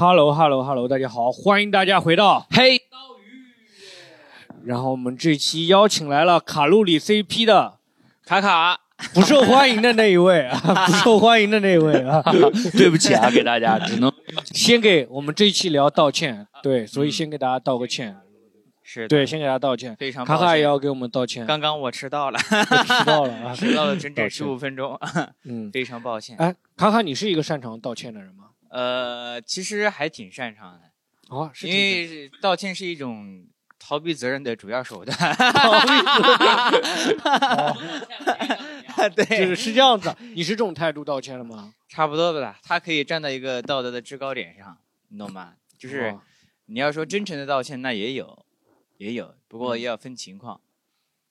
Hello Hello Hello，大家好，欢迎大家回到嘿，然后我们这期邀请来了卡路里 CP 的卡卡，不受欢迎的那一位啊，不受欢迎的那一位啊，对不起啊，给大家只能。先给我们这一期聊道歉，对，所以先给大家道个歉，是对，先给大家道歉，非常抱歉。卡卡也要给我们道歉，刚刚我迟到了，迟到了啊，迟到了整整十五分钟，嗯，非常抱歉。哎，卡卡，你是一个擅长道歉的人吗？呃，其实还挺擅长的，哦，是因为道歉是一种逃避责任的主要手段。哦对，就是是这样子，你是这种态度道歉了吗？差不多吧。他可以站在一个道德的制高点上，你懂吗？就是哦你要说真诚的道歉，那也有，也有，不过要分情况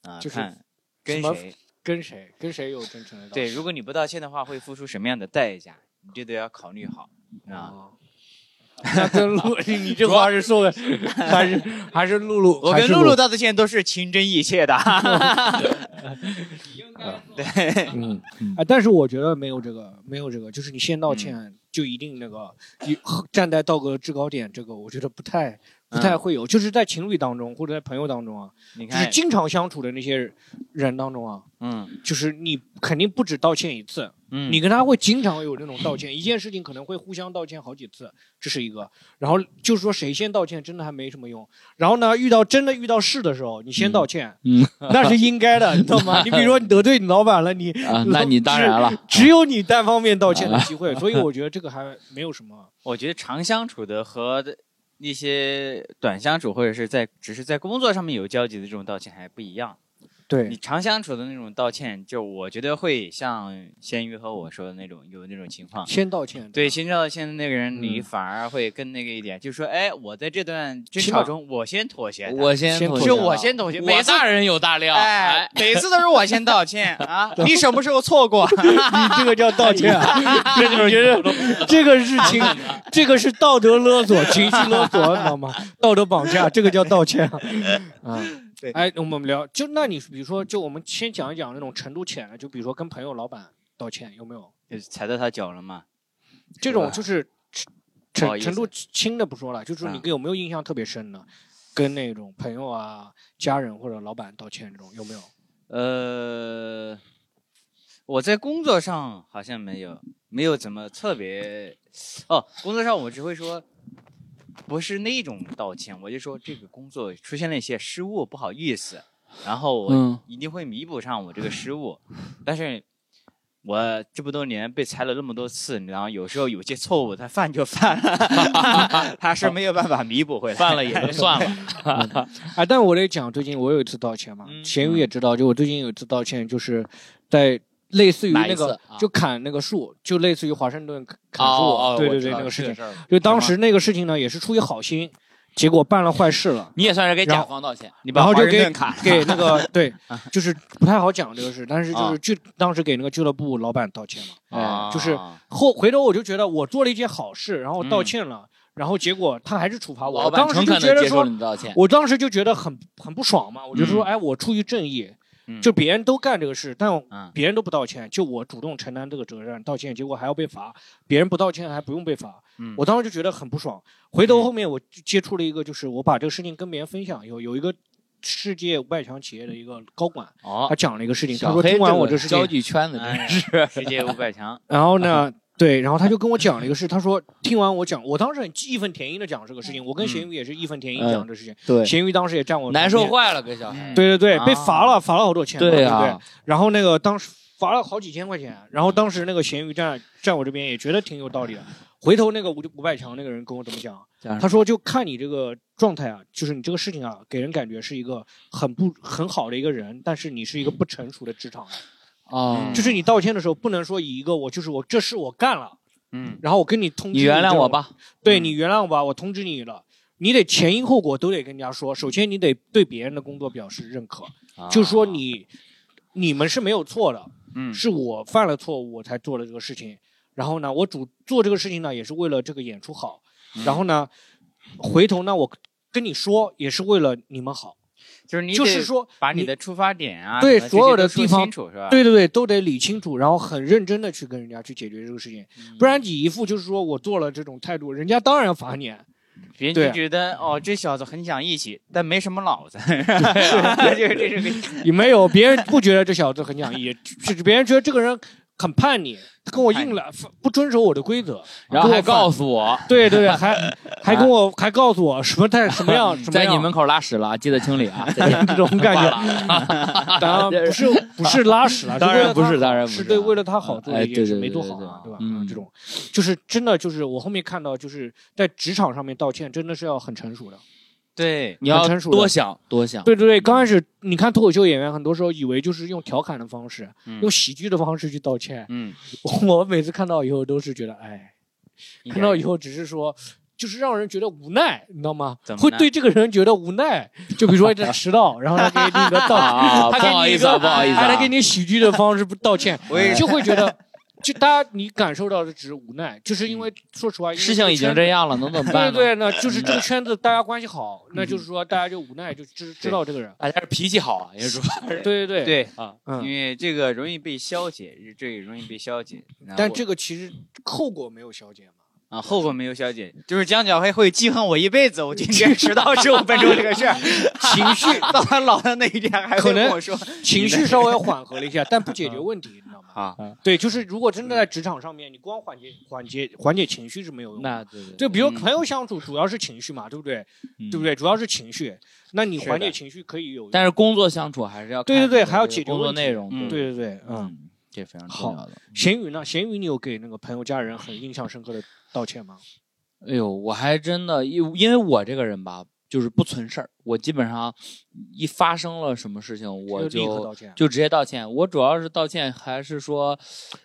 啊，就是看跟谁。跟谁跟谁有真诚的道歉？对，如果你不道歉的话，会付出什么样的代价？你这都要考虑好啊。哦，那跟露，你这话是说的，还是还是露露？我跟露露道的歉都是情真意切的。对，嗯，啊，但是我觉得没有这个，没有这个，就是你先道歉就一定那个，一站在道德制高点，这个我觉得不太不太会有，就是在情侣当中或者在朋友当中啊，你就是，经常相处的那些人当中啊，嗯就是你肯定不止道歉一次，嗯，你跟他会经常有那种道歉，一件事情可能会互相道歉好几次，这是一个。然后就是说谁先道歉真的还没什么用。然后呢，遇到真的遇到事的时候，你先道歉，嗯，那是应该的，你知道吗？你比如说你得罪你老板了，你啊，那你当然了，只有你单方面道歉的机会，所以我觉得这个还没有什么。我觉得常相处的和那些短相处或者是在只是在工作上面有交集的这种道歉还不一样。你常，相处的那种道歉，就我觉得会像咸鱼和我说的那种有那种情况。先道歉。对，先道歉的那个人，你嗯反而会更那个一点，就说，哎，我在这段争吵中，我先妥协，我先妥协就我先妥协，每次我大人有大量，哎哎，，每次都是我先道歉 啊！你什么时候错过？你这个叫道歉啊？这就是觉得这个是情，这个是道德勒索、情绪勒索，你知道吗？道德绑架，这个叫道歉啊。啊，对哎，我们聊，就那你比如说，就我们先讲一讲那种程度浅的，就比如说跟朋友、老板道歉，有没有就是踩到他脚了嘛？这种就是不好意思程程度轻的不说了，就是你嗯有没有印象特别深的，跟那种朋友啊、家人或者老板道歉这种有没有？呃，我在工作上好像没有，没有怎么特别。哦，工作上我只会说，不是那种道歉，我就说这个工作出现了一些失误，不好意思，然后我嗯一定会弥补上我这个失误。但是，我这么多年被裁了那么多次，然后有时候有些错误他犯就犯了，他是没有办法弥补回来。犯了也就算了，啊，但我得讲，最近我有一次道歉嘛，嗯咸鱼也知道，就我最近有一次道歉，就是在类似于那个啊。就砍那个树，就类似于华盛顿砍砍树，哦哦，对对对，那个事情，就当时那个事情呢，也是出于好心，结果办了坏事了。你也算是给甲方道歉，你把华然后就给盛顿砍给那个 对，就是不太好讲这个事，但是就啊。是就当时给那个俱乐部老板道歉嘛。啊，就是后回头我就觉得我做了一件好事，然后道歉了，然后结果他还是处罚我。我当时就觉得说了你道歉，我当时就觉得很很不爽嘛，我就说，嗯。哎，我出于正义，嗯就别人都干这个事，但嗯。别人都不道歉，就我主动承担这个责任，道歉，结果还要被罚，别人不道歉还不用被罚，嗯。我当时就觉得很不爽。回头后面我就接触了一个，就是我把这个事情跟别人分享，有有一个世界五百强企业的一个高管，哦。他，讲了一个事情，他说听完我这事情交，际圈子真哎是，世界五百强，然后呢，对，然后他就跟我讲了一个事，他说听完我讲，我当时很义愤填膺的讲这个事情，我跟嗯咸鱼也是义愤填膺嗯讲这个事情，对，咸鱼当时也站我难受坏了，给小孩，对对对，被啊罚了，罚了好多钱嘛，对不对？啊，然后那个当时罚了好几千块钱，然后当时那个咸鱼站站我这边也觉得挺有道理的。回头那个五五百强那个人跟我怎么讲？他说就看你这个状态啊，就是你这个事情啊，给人感觉是一个很不很好的一个人，但是你是一个不成熟的职场人。哦，就是你道歉的时候，不能说以一个我就是我这事我干了，嗯，然后我跟你通知你原谅我，吧，嗯对你原谅我吧，我通知你了。你得前因后果都得跟人家说。首先，你得对别人的工作表示认可，就是说你你们是没有错的，嗯是我犯了错误我才做了这个事情。然后呢，我主做这个事情呢，也是为了这个演出好。嗯然后呢，回头呢，我跟你说也是为了你们好。就是你得就是说把你的出发点啊，对所有的地方清楚是吧？对对对，都得理清楚，然后很认真的去跟人家去解决这个事情，嗯不然你一副就是说我做了这种态度，人家当然要罚你。别人就觉得哦，这小子很讲义气，但没什么脑子 就是这是个也没有，别人不觉得这小子很讲义，是别人觉得这个人很叛逆，他跟我硬来，不遵守我的规则，然后还告诉诉我。对对对，还 还跟我还告诉我什么在 什么样 什么样。在你门口拉屎了，记得清理啊。这种感觉，觉当然不是不是拉屎了，当然不是当然不是。是对为了他好做的哎一件事，对对没做对对好啊，对吧？嗯。这种。就是真的就是我后面看到就是在职场上面道歉，真的是要很成熟的。对，你要多想多想。对对对，刚开始你看脱口秀演员，很多时候以为就是用调侃的方式，嗯用喜剧的方式去道歉。嗯，我每次看到以后都是觉得，哎，看到以后只是说。就是让人觉得无奈，你知道吗会对这个人觉得无奈。就比如说他迟到，然后他给你一个道 不好意思啊，给你一个，不好意思他给你喜剧的方式不道歉，就会觉得，就大家你感受到的只是无奈，就是因为说实话，事情已经这样了，能怎么办？对对，那就是这个圈子大家关系好，那就是说大家就无奈，就知知道这个人。大家是脾气好啊，也是 对对对，对，啊，嗯因。为这个容易被消解，这个容易被消解。但这个其实后果没有消解嘛。啊，后果没有消解，就是江小黑会记恨我一辈子。我今天 迟到十五分钟这个事儿，情绪到他老的那一天还会可能跟我说情绪稍微缓和了一下，但不解决问题，啊，对，就是如果真的在职场上面，你光缓解缓解缓解情绪是没有用的。那对对就比如嗯朋友相处，主要是情绪嘛，对不对？嗯对不对？主要是情绪，那你缓解情绪可以有。但是工作相处还是要对对对还要解决工作内容，嗯对对对，嗯。嗯，这非常好重要的。咸鱼呢？咸鱼，你有给那个朋友、家人很印象深刻的道歉吗？哎呦，我还真的，因因为我这个人吧，就是不存事儿，我基本上一发生了什么事情，我就就直接道歉。我主要是道歉，还是说，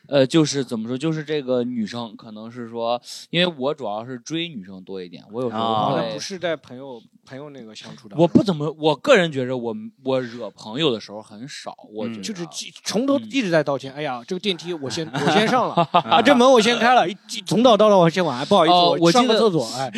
呃，就是怎么说，就是这个女生可能是说，因为我主要是追女生多一点，我有时候不是在朋友朋友那个相处的，我不怎么，我个人觉着我我惹朋友的时候很少，我觉嗯就是记从头嗯一直在道歉。哎呀，这个电梯我先 我先上了 啊，这门我先开了，一从早到晚我先晚，哎不好意思，哦我上个厕所，哎，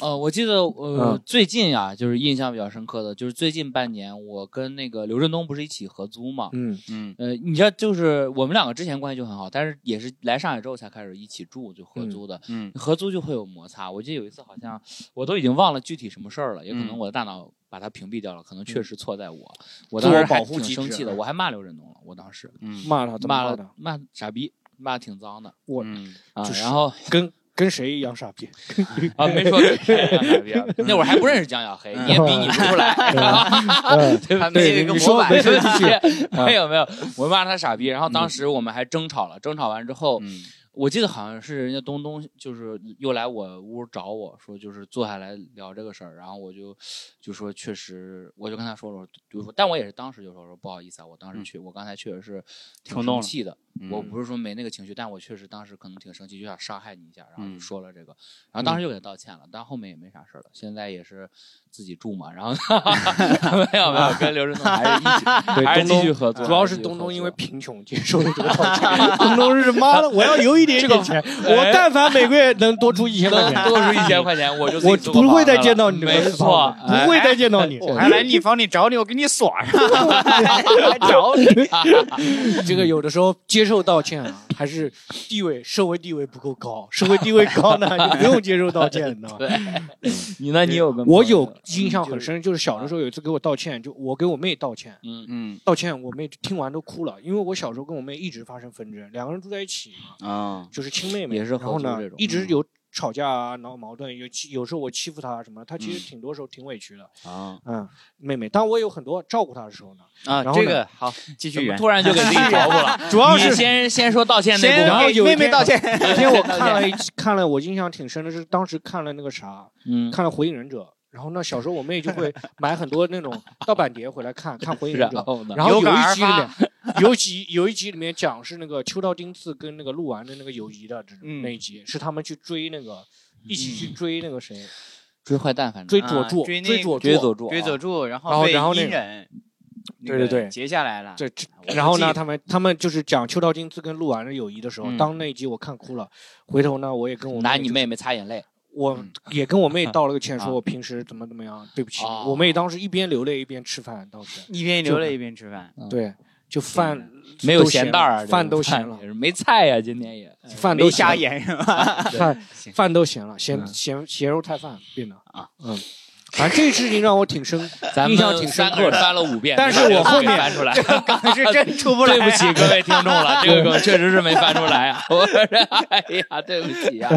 呃，我记得呃、嗯最近呀，就是印象比较深刻的，就是最近半年，我跟那个刘振东不是一起合租嘛。嗯嗯呃，你知道，就是我们两个之前关系就很好，但是也是来上海之后才开始一起住，就合租的。嗯合租就会有摩擦。我记得有一次好像我都已经忘了具体什么事儿了，也可能嗯我的大脑把它屏蔽掉了，可能确实错在我。我当时还挺生气的，啊我还骂刘振东了。我当时嗯骂他骂了？骂傻逼，骂得挺脏的我嗯啊。就是然后跟跟谁一样傻逼？啊，没说跟谁一样傻逼啊，那会儿还不认识江小黑，你也比你不出来。嗯对还没有一个你说模板没说继续 没有没有，我骂他傻逼，然后当时我们还争吵了，争吵完之后，嗯我记得好像是人家东东就是又来我屋找我说，就是坐下来聊这个事儿，然后我就就说确实，我就跟他说了，就说，但我也是当时就说说不好意思啊，我当时嗯、我刚才确实是挺生气的，嗯我。不是说没那个情绪，但我确实当时可能挺生气，就想伤害你一下，然后就嗯。说了这个，然后当时又给他道歉了，但后面也没啥事儿了，现在也是自己住嘛，然后 没有没有跟刘振东还是一起对还是东东继续合作，主要是东东因为贫穷接受了这个道歉，东东是妈的，我要有一点点钱，我哎但凡每个月能多出一千块钱，多出一千块钱，我就我不会再见到你这个没错，不会再见到你。我还来你房里找你，我给你锁上，来 找你。这个有的时候接受道歉啊，还是地位社会地位不够高，社会地位高呢，就不用接受道歉，你知道吗？你呢？你有个我有印象很深，就是小的时候有一次给我道歉，就我给我妹道歉，嗯嗯道歉我妹听完都哭了，因为我小时候跟我妹一直发生纷争，两个人住在一起嘛，啊就是亲妹妹，也是然后呢一直有吵架啊，闹矛盾，有有时候我欺负她什么，她其实嗯挺多时候挺委屈的，啊嗯，妹妹，当我有很多照顾她的时候呢，啊！这个好，继续圆。突然就给自己 找补了？主要是你先先说道歉那部先分，然后有一天给妹妹道歉。有一天我 看了一看了，我印象挺深的是当时看了那个啥，嗯，看了《火影忍者》，然后呢，小时候我妹就会 买很多那种盗版碟回来看看《火影忍者然》，后呢？然后有一集里面，有一集有一集里面讲是那个秋道丁次跟那个鹿丸的那个友谊的这种嗯那一集，是他们去追那个一起去追那个谁，追坏蛋，反正啊追佐助，追佐助，追佐助，追佐助，然然后被后然后那个阴忍，对对对截下来了。这这我不然后呢，他们他们就是讲秋道金次跟鹿丸的友谊的时候，嗯当那一集我看哭了，回头呢，我也跟我拿你妹妹擦眼泪，我嗯也跟我妹道了个歉，啊说我平时怎么怎么样，对不起。哦我妹当时一边流泪一边吃饭，当时一边流泪一边吃饭，嗯对，就饭没有都咸咸蛋儿饭都咸咸了，也是没菜呀，今天也饭都没瞎是吧？饭 饭都咸了，咸嗯咸咸肉太饭变的啊，嗯，反正这个事情让我挺深，咱印象挺深刻的。翻了五遍，但是我后面翻出来，梗是真出不来。对不起各位听众了，这个梗确实是没翻出来啊！我说，哎呀，对不起啊，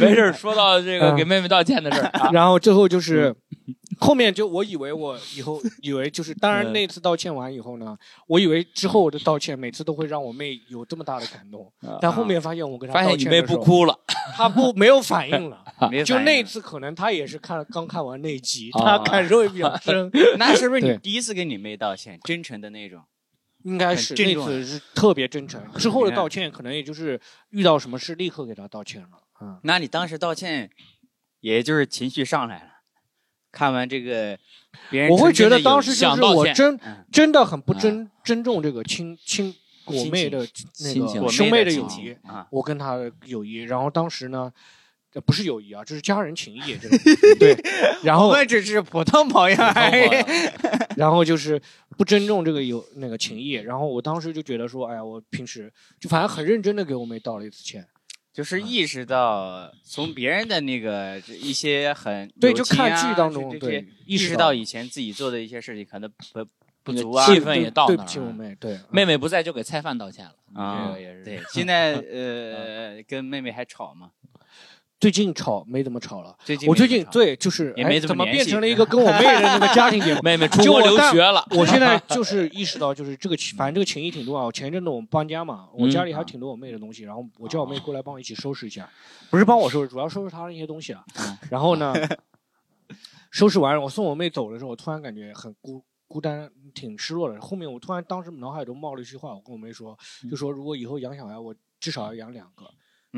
没事，说到这个嗯给妹妹道歉的事儿啊，然后最后就是，后面就我以为我以后以为就是，当然嗯那次道歉完以后呢，我以为之后我的道歉每次都会让我妹有这么大的感动，但后面发现我跟她道发现你妹不哭了，她不没有反应了。就那次可能她也是看刚看完那集，啊她感受也比较深，那是不是你第一次跟你妹道歉，真诚的那种？应该是那次是特别真诚。之后的道歉可能也就是遇到什么事立刻给她道歉了，嗯。那你当时道歉，也就是情绪上来了。看完这个，别人我会觉得当时就是我真嗯真的很不尊尊重这个亲亲我妹的那个我兄妹的友谊，啊，我跟她的友谊。然后当时呢，呃不是友谊啊，这是家人情谊，这个对。然后我们只是普通朋友而已。然后就是不尊重这个友那个情谊。然后我当时就觉得说，哎呀，我平时就反正很认真的给我妹道了一次歉。就是意识到从别人的那个一些很对，就看剧当中，这对些，意识识到以前自己做的一些事情可能不不足啊，气氛也到那儿了起我妹，对，妹妹不在就给菜饭道歉了，啊这个也是对，现在 呃跟妹妹还吵吗？最近吵没怎么吵了。最近我最近对，就是也哎怎么怎么联系变成了一个跟我妹的那个家庭节目？妹妹出国留学了，我现在就是意识到，就是这个情，反正这个情谊挺重要。前一阵子我们搬家嘛，我家里还有挺多我妹的东西，然后我叫我妹过来帮我一起收拾一下，不是帮我收拾，主要收拾她的一些东西啊。然后呢，收拾完我送我妹走的时候，我突然感觉很孤孤单，挺失落的。后面我突然当时脑海中冒了一句话，我跟我妹说，就说如果以后养小孩，我至少要养两个。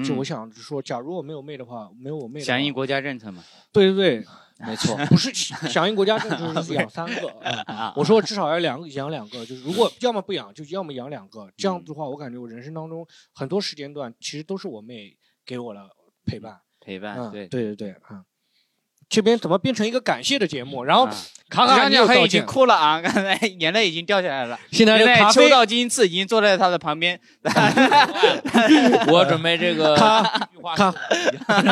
就我嗯想说，假如我没有妹的话，没有我妹的话，响应国家政策嘛？对对对，没错，不是响应国家政策，就是 养三个。我说至少要两养两个，就是如果要么不养，就要么养两个。这样子的话，我感觉我人生当中很多时间段其实都是我妹给我的陪伴。陪伴嗯，对。对对对，嗯。这边怎么变成一个感谢的节目？然后啊卡卡张你已经，哭了啊！刚才眼泪已经掉下来了。现在现在秋道金次已经坐在他的旁边，我准备这个咔一句话咔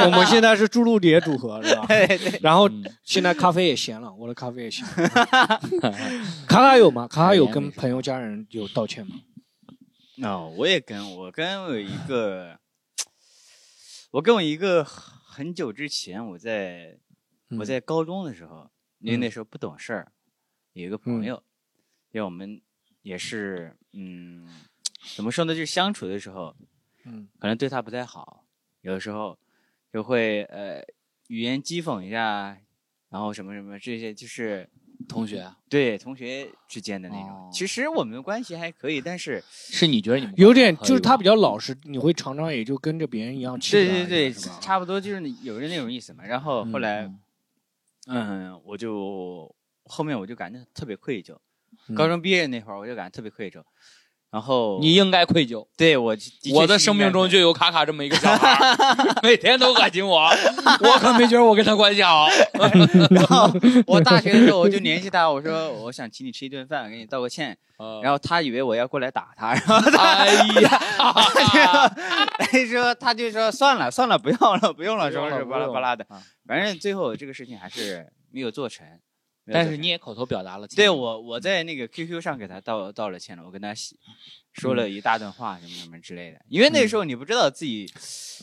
我们现在是朱露蝶组合，是吧？对对，然后嗯现在咖啡也咸了，我的咖啡也咸了。卡卡有吗？卡卡有跟朋友家人有道歉吗？哦，我也跟我跟我一个，我跟我一个很久之前，我在我嗯在高中的时候，因为嗯那时候不懂事儿，有一个朋友，因为我们也是，嗯，怎么说呢，就是相处的时候，嗯可能对他不太好，有的时候就会呃语言讥讽一下，然后什么什么这些，就是同学对同学之间的那种。哦其实我们关系还可以，但是 是你觉得你们有点就是他比较老实，你会常常也就跟着别人一样去对。对对，差不多就是有人那种意思嘛。然后后来，嗯嗯，我就后面我就感觉特别愧疚。嗯高中毕业那会儿，我就感觉特别愧疚。然后你应该愧疚。对我我的生命中就有卡卡这么一个小孩儿，每天都恶心我，我可没觉得我跟他关系好。然后我大学的时候我就联系他，我说我想请你吃一顿饭，给你道个歉。然后，他以为我要过来打他，然后他哎呀，他就说他就说算了算了，不要了不用了，不用了什么什么巴拉巴拉的。反正最后这个事情还是没有做成。但是你也口头表达了歉，对我，我在那个 QQ 上给他道道了歉了，我跟他洗说了一大段话，什么什么之类的。因为那时候你不知道自己，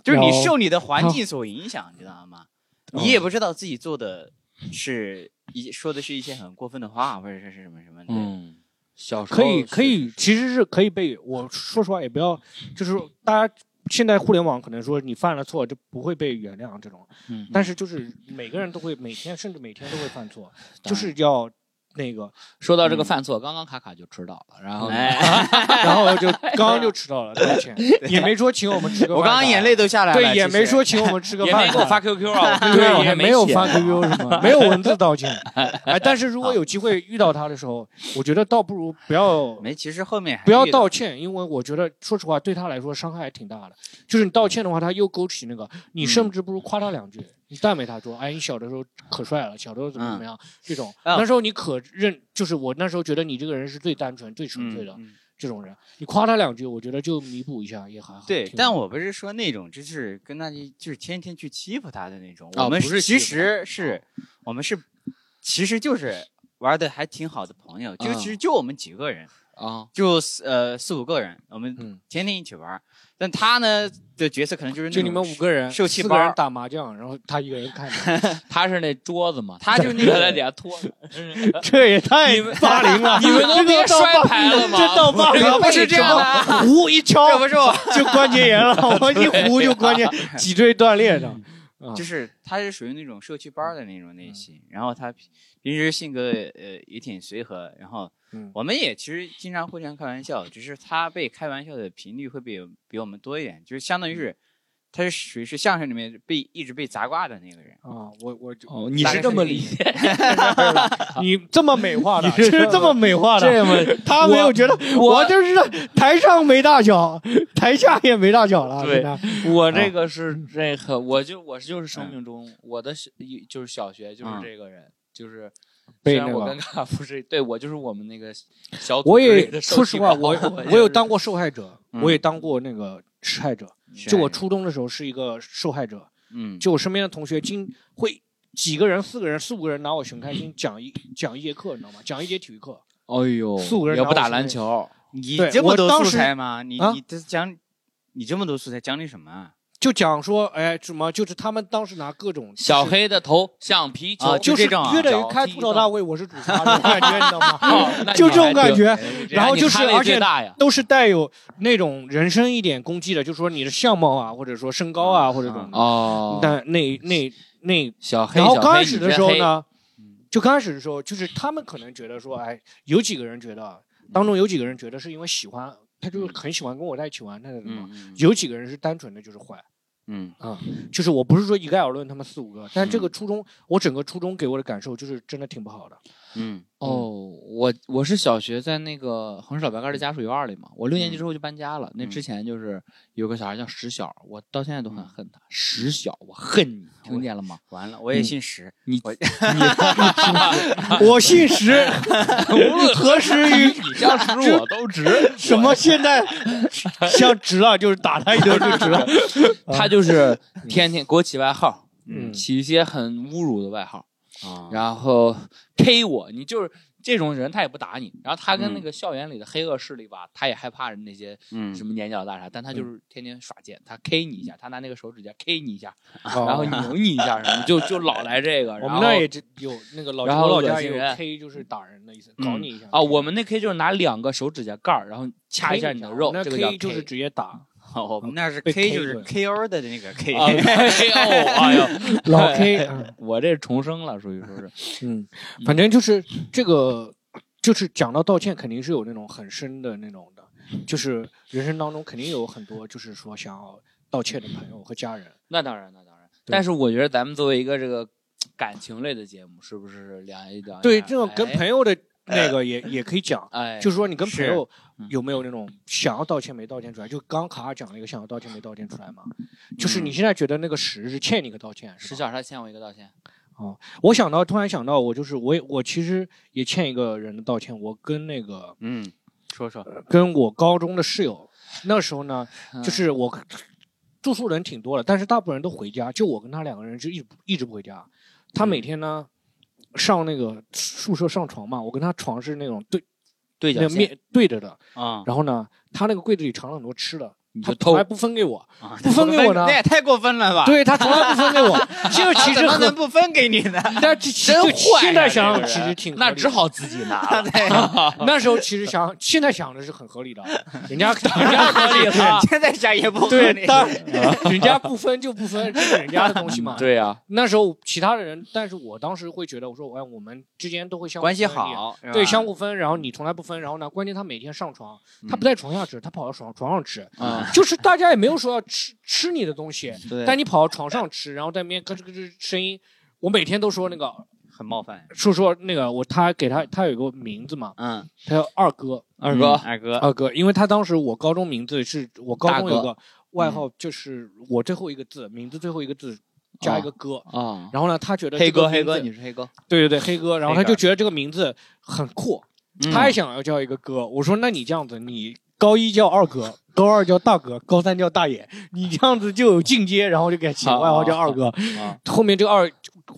就是你受你的环境 所影响，你知道吗？你也不知道自己做的是一说的是一些很过分的话，或者是什么什么的。嗯，小时候可以可以，其实是可以被我说实话，也不要，就是大家现在互联网可能说你犯了错就不会被原谅这种，嗯，但是就是每个人都会每天甚至每天都会犯错，就是要那个，说到这个犯错，刚刚卡卡就迟到了，然后 然后就 刚刚就迟到了，道歉，也没说请我们吃个饭，我刚刚眼泪都下来了。对，也没说请我们吃个饭，也没给我发 QQ 啊，对，也 没有发 QQ 什么，没有文字道歉。哎，但是如果有机会遇到他的时候，我觉得倒不如不要没，其实后面不要道歉，因为我觉得说实话，对他来说伤害还挺大的。就是你道歉的话，他又勾起那个，你甚至不如夸他两句，你赞美他说，哎，你小的时候可帅了，小的时候怎么怎么样，这种，啊那时候你可认，就是我那时候觉得你这个人是最单纯、最纯粹的这种人，你夸他两句，我觉得就弥补一下也还好。对，但我不是说那种，就是跟他就是天天去欺负他的那种。啊我们是其实是，我们是，其实就是玩的还挺好的朋友，就啊其实就我们几个人，啊，就四呃四五个人，我们嗯天天一起玩儿。但他呢的角色可能就是就你们五个人，受气包四个人打麻将，然后他一个人看着，他是那桌子嘛，他就那个在个底下拖着。这也太霸凌了，你们都别摔牌了吗？这到霸凌这不是这样的。胡一敲这不是我，就关节炎了，我一胡就关节脊椎断裂的。啊。就是他是属于那种社区班儿的那种嗯类型，然后他平平时性格呃也挺随和，然后嗯我们也其实经常互相开玩笑，只是他被开玩笑的频率会比比我们多一点，就是相当于是他是属于是相声里面被一直被砸挂的那个人。啊，我我就哦，你是这么理解？你这么美化的，你是是这么美化的，这么他没有觉得我就是台上没大小，台下也没大小了。对我这个是这个，我就我就是生命中我的小一就是小学就是嗯这个人，就是虽然我跟卡夫是对我就是我们那个小组我也说实话，我我有当过受害者，嗯我也当过那个施害者。就我初中的时候是一个受害者，嗯，就我身边的同学经会几个人、四个人、四五个人拿我熊开心讲一讲一节课，你知道吗？讲一节体育课，哎呦，四五个人也不打篮球，你对这么多素材吗？你啊你这讲你这么多素材讲你什么啊？就讲说，哎，什么？就是他们当时拿各种小，黑的头橡皮球，啊就是约等于开吐槽大会，我是主持人，感觉，你知道吗？就这种感觉哎然后就是而且都是带有那种人身一点攻击的，就说你的相貌啊，或者说身高啊，或者这种的。哦，那那那那，小黑，然后刚开始的时候呢嗯，就刚开始的时候，就是他们可能觉得说，哎，有几个人觉得，当中有几个人觉得是因为喜欢，他就是很喜欢跟我在一起玩，那种嘛。嗯有几个人是单纯的就是坏，嗯啊就是我不是说一概而论他们四五个，但这个初中，我整个初中给我的感受就是真的挺不好的。嗯哦，我我是小学在那个衡水老白干的家属院里嘛，我六年级嗯之后就搬家了。那之前就是有个小孩叫石小，我到现在都很嗯恨他。石小，我恨你，听见了吗？完了，我也姓石，你我 我姓石，无论何时 与你相识我都值。什么现在相值了，就是打他一顿就值了。他就是天天给我起外号，嗯起一些很侮辱的外号，啊，然后 K 我，你就是这种人，他也不打你。然后他跟嗯。那个校园里的黑恶势力吧，他也害怕那些嗯。什么年角大啥，但他就是天天耍贱，他 K 你一下，他拿那个手指甲 K 你一下，然 然后拧你一下什么，就 就老来这个。我然后们那也就有那个老然后我老家也有 K，就是打人的意思，嗯。搞你一下。啊，我们那 K 就是拿两个手指甲盖儿，然后掐一下你的肉，那这个叫 K 就是直接打。哦我们那是 K 就是 KO 的那个 K，啊，K O，哎呦，老 K，嗯我这重生了，属于说是，嗯，反正就是这个，就是讲到道歉，肯定是有那种很深的那种的，就是人生当中肯定有很多就是说想要道歉的朋友和家人。那当然，那当然。但是我觉得咱们作为一个这个感情类的节目，是不是两一两对，这种跟哎朋友的那个也也可以讲，哎，就是说你跟朋友嗯有没有那种想要道歉没道歉出来？就刚卡尔讲了一个想要道歉没道歉出来嘛，就是嗯你现在觉得那个十是欠你一个道歉，是吧？石小他欠我一个道歉，哦我想到，突然想到，我就是我也我其实也欠一个人的道歉。我跟那个嗯，说说，跟我高中的室友，那时候呢，嗯就是我住宿人挺多的，但是大部分人都回家，就我跟他两个人就一直一直不回家。他每天呢上那个宿舍上床嘛，我跟他床是那种对对角面对着的，啊。然后呢，他那个柜子里藏了很多吃的，你就偷还不分给我，啊，不分给我呢那也太过分了吧？对他从来不分给我，这他怎么其实很能不分给你呢？但其实真就坏呀现在想其实挺那只好自己拿了。那时候其实想，现在想的是很合理的，人家人家合理了现在想也不合对，理。当人家不分就不分，这是人家的东西嘛。，对呀，那时候其他的人，但是我当时会觉得，我说，哎，我们之间都会相互关系好，对，相互分，然后你从来不分，然后呢，关键他每天上床，他嗯不在床下吃，他跑到床床上吃，啊，就是大家也没有说要吃吃你的东西，对但你跑到床上吃，然后在那边咯吱咯吱声音，我每天都说那个很冒犯。说说那个我他给他他有个名字嘛，嗯，他叫二哥，二哥嗯，二哥，二哥，因为他当时我高中名字是我高中有个外号，就是我最后一个字，名字最后一个字加一个哥，啊，然后呢，他觉得黑哥，黑哥，你是黑哥，对对对，黑哥，然后他就觉得这个名字很酷，嗯他也想要叫一个哥。我说，那你这样子，你高一叫二哥，高二叫大哥，高三叫大爷，你这样子就有进阶，然后就给他起外号叫二哥。啊，后面这个二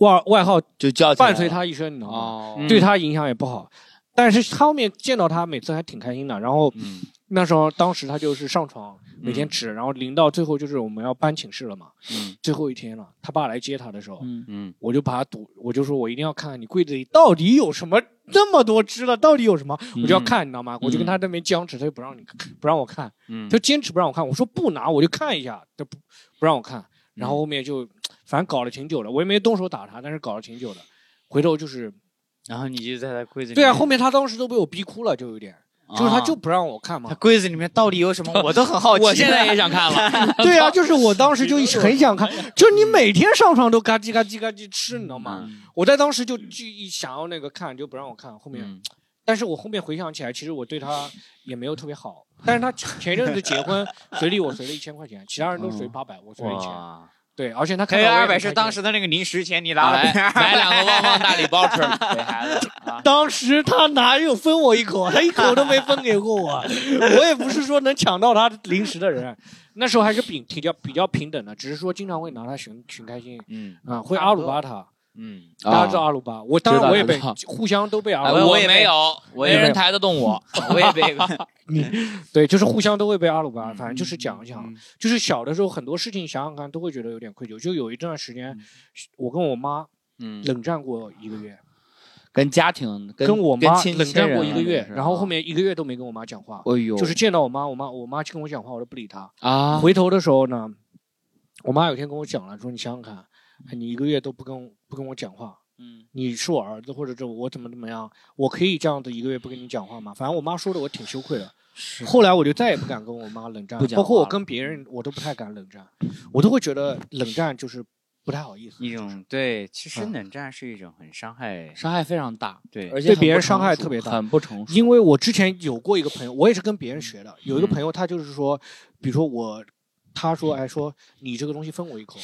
外外号就叫伴随他一生，你知道吗？对他影响也不好。但是他后面见到他，每次还挺开心的。然后嗯那时候，当时他就是上床每天吃，然后临到最后就是我们要搬寝室了嘛，嗯最后一天了，他爸来接他的时候，嗯嗯我就把他堵，我就说我一定要看看你柜子里到底有什么这么多只了，到底有什么，我就要看，你知道吗？我就跟他那边僵持，他就不让你不让我看，嗯他就坚持不让我看。我说不拿，我就看一下，他不不让我看。然后后面就反正搞了挺久了，我也没动手打他，但是搞了挺久的。回头就是然后你就在他柜子里。对啊，后面他当时都被我逼哭了，就有点，就是他啊就不让我看嘛他。柜子里面到底有什么，我都很好奇。我现在也想看了，对啊，就是我当时就很想看，就你每天上床都嘎叽嘎叽嘎叽吃，你知道吗？嗯我在当时就就一想要那个看，就不让我看。后面，嗯但是我后面回想起来，其实我对他也没有特别好。但是他前一阵子结婚，随礼我随了一千块钱，其他人都随嗯八百，我随了一千。哇，对，而且他看到二百是当时的那个零食钱，你拿来？买两个旺旺大礼包吃给孩子啊，当时他哪有分我一口，他一口都没分给过我。我也不是说能抢到他零食的人，那时候还是比比较比较平等的，只是说经常会拿他寻寻开心嗯啊，会阿鲁巴他。嗯，大家知道阿鲁巴，我当然我也被互相都被阿哎鲁巴，我也没有，我也没人抬得动我，我也 被你。对，就是互相都会被阿鲁巴，嗯反正就是讲一讲，嗯就是小的时候很多事情想想看都会觉得有点愧疚。就有一段时间，我跟我妈嗯，冷战过一个月，跟家庭跟跟我妈冷战过一个月，然后啊后面一个月都没跟我妈讲话，哎呦，就是见到我妈，我妈我妈去跟我讲话我都不理她。啊，回头的时候呢，我妈有天跟我讲了，说你想想看，哎你一个月都不跟不跟我讲话，嗯你是我儿子，或者这我怎么怎么样，我可以这样子一个月不跟你讲话吗？反正我妈说的我挺羞愧的。是后来我就再也不敢跟我妈冷战包括我跟别人我都不太敢冷战，我都会觉得冷战就是不太好意思。一种对，其实嗯冷战是一种很伤害，伤害非常大，对而且对别人伤害特别大很不成熟。因为我之前有过一个朋友，我也是跟别人学的，有一个嗯朋友他就是说，比如说我，他说哎说你这个东西分我一口，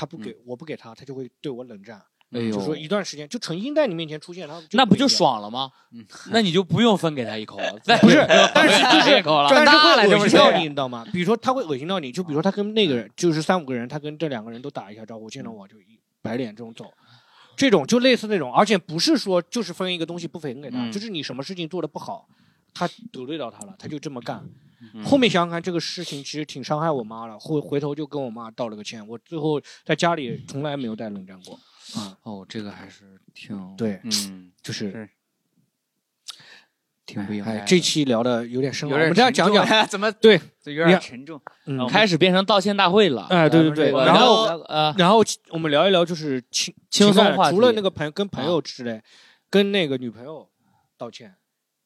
他不给我不给他，他就会对我冷战，哎呦就说一段时间就诚心在你面前出现，他那不就？爽了吗？嗯，那你就不用分给他一口了。不是，但是就是一口了，但是大了这不是会恶心到你，你知道吗？比如说他会恶心到你，就比如说他跟那个人就是三五个人，他跟这两个人都打一下招呼，见到我就一白脸这种走，这种就类似那种，而且不是说就是分一个东西不分给他，嗯就是你什么事情做的不好，他得罪到他了，他就这么干。嗯后面想想看，这个事情其实挺伤害我妈了，回回头就跟我妈道了个歉，我最后在家里从来没有再冷战过。啊，哦，这个还是挺对，嗯，就是是挺不应该这期聊的有点深了，我们这样讲讲，怎么对，有点沉重？嗯，开始变成道歉大会了。哎对对对然后呃，然后我们聊一聊，就是轻轻松话题除了那个朋友跟朋友之类，跟那个女朋友道歉，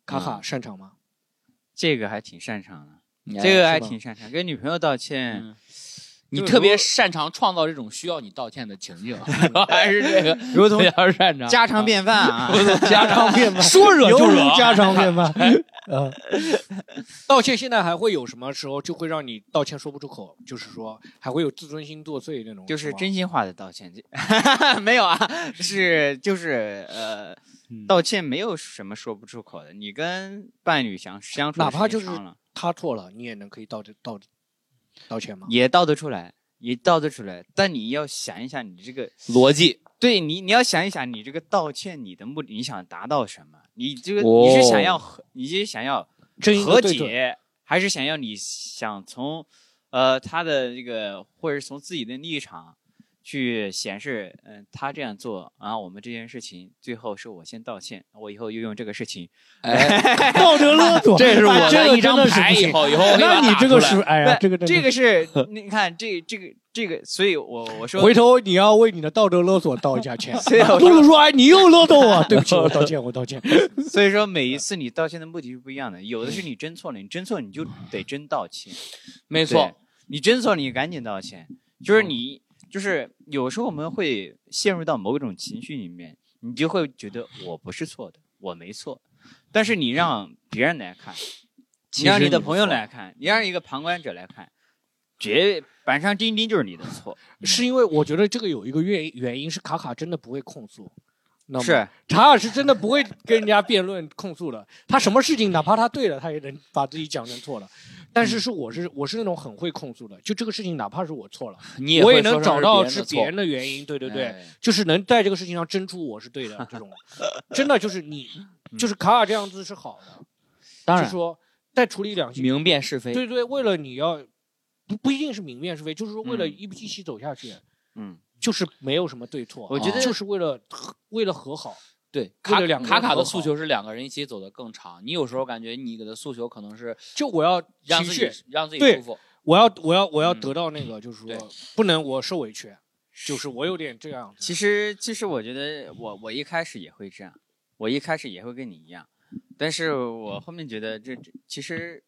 卡卡嗯擅长吗？这个还挺擅长的，哎这个还挺擅长。跟女朋友道歉，嗯你特别擅长创造这种需要你道歉的情境，还是这个如同比较擅长家常便饭啊。家常便饭，说惹就惹 家常便饭。呃，道歉现在还会有什么时候就会让你道歉说不出口？就是说还会有自尊心作祟那种，就是真心话的道歉，这没有啊，是就是呃，嗯道歉没有什么说不出口的。你跟伴侣相相处哪怕就是他错了，你也能可以道这道道歉吗？也道得出来，也道得出来。但你要想一想，你这个逻辑。对你，你要想一想，你这个道歉，你的目的，你想达到什么？你这个、哦你是想要和，你是想要和解，还是想要你想从呃他的这个，或者是从自己的立场去显示，嗯、他这样做，然后我们这件事情最后是我先道歉，我以后又用这个事情，哎，道德勒索，这是我的一张个真的是牌，以后 以后我那你这个是，哎呀，这个这个是你看这这个这个，所以我我说回头你要为你的道德勒索道一下歉。所以我 露露说：“哎，你又勒索我，对不起，我道歉，我道歉。所以说每一次你道歉的目的是不一样的，有的是你真错了，你真错你就得真道歉。没错，你真错，你赶紧道歉。就是你，就是有时候我们会陷入到某种情绪里面，你就会觉得我不是错的，我没错。但是你让别人来看，你让你的朋友来看，你让一个旁观者来看，绝板上钉钉就是你的错。是因为我觉得这个有一个原原因是卡卡真的不会控诉，是。查尔是真的不会跟人家辩论控诉的，他什么事情哪怕他对了，他也能把自己讲成错了。但是是我是我是那种很会控诉的，就这个事情哪怕是我错了，你我也能找到是别人的原因，对对对，哎。就是能在这个事情上争出我是对的 这种，真的就是你就是卡尔这样子是好的，嗯当然。是说再处理两性，明辨是非。对对，为了你要不不一定是明辨是非，就是说为了嗯。一起走下去，嗯，就是没有什么对错，我觉得就是为了为了和好，对，卡卡卡的诉求是两个人一起走得更长。你有时候感觉你给的诉求可能是就我要让自己让自己舒服。我要我要我要嗯得到那个，就是说不能我受委屈，就是我有点这样。其实其实我觉得我我一开始也会这样，我一开始也会跟你一样，但是我后面觉得这这其实，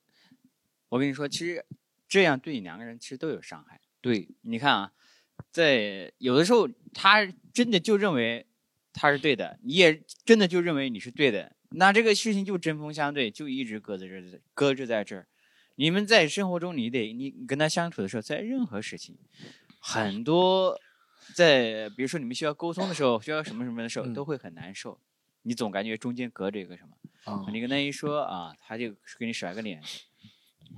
我跟你说，其实这样对你两个人其实都有伤害。对，你看啊，在有的时候他真的就认为他是对的，你也真的就认为你是对的，那这个事情就针锋相对，就一直搁在这儿，搁置在这儿。你们在生活中，你得你你跟他相处的时候，在任何事情，很多在比如说你们需要沟通的时候，需要什么什么的时候，嗯都会很难受。你总感觉中间隔着一个什么，啊你跟他一说啊，他就给你甩个脸，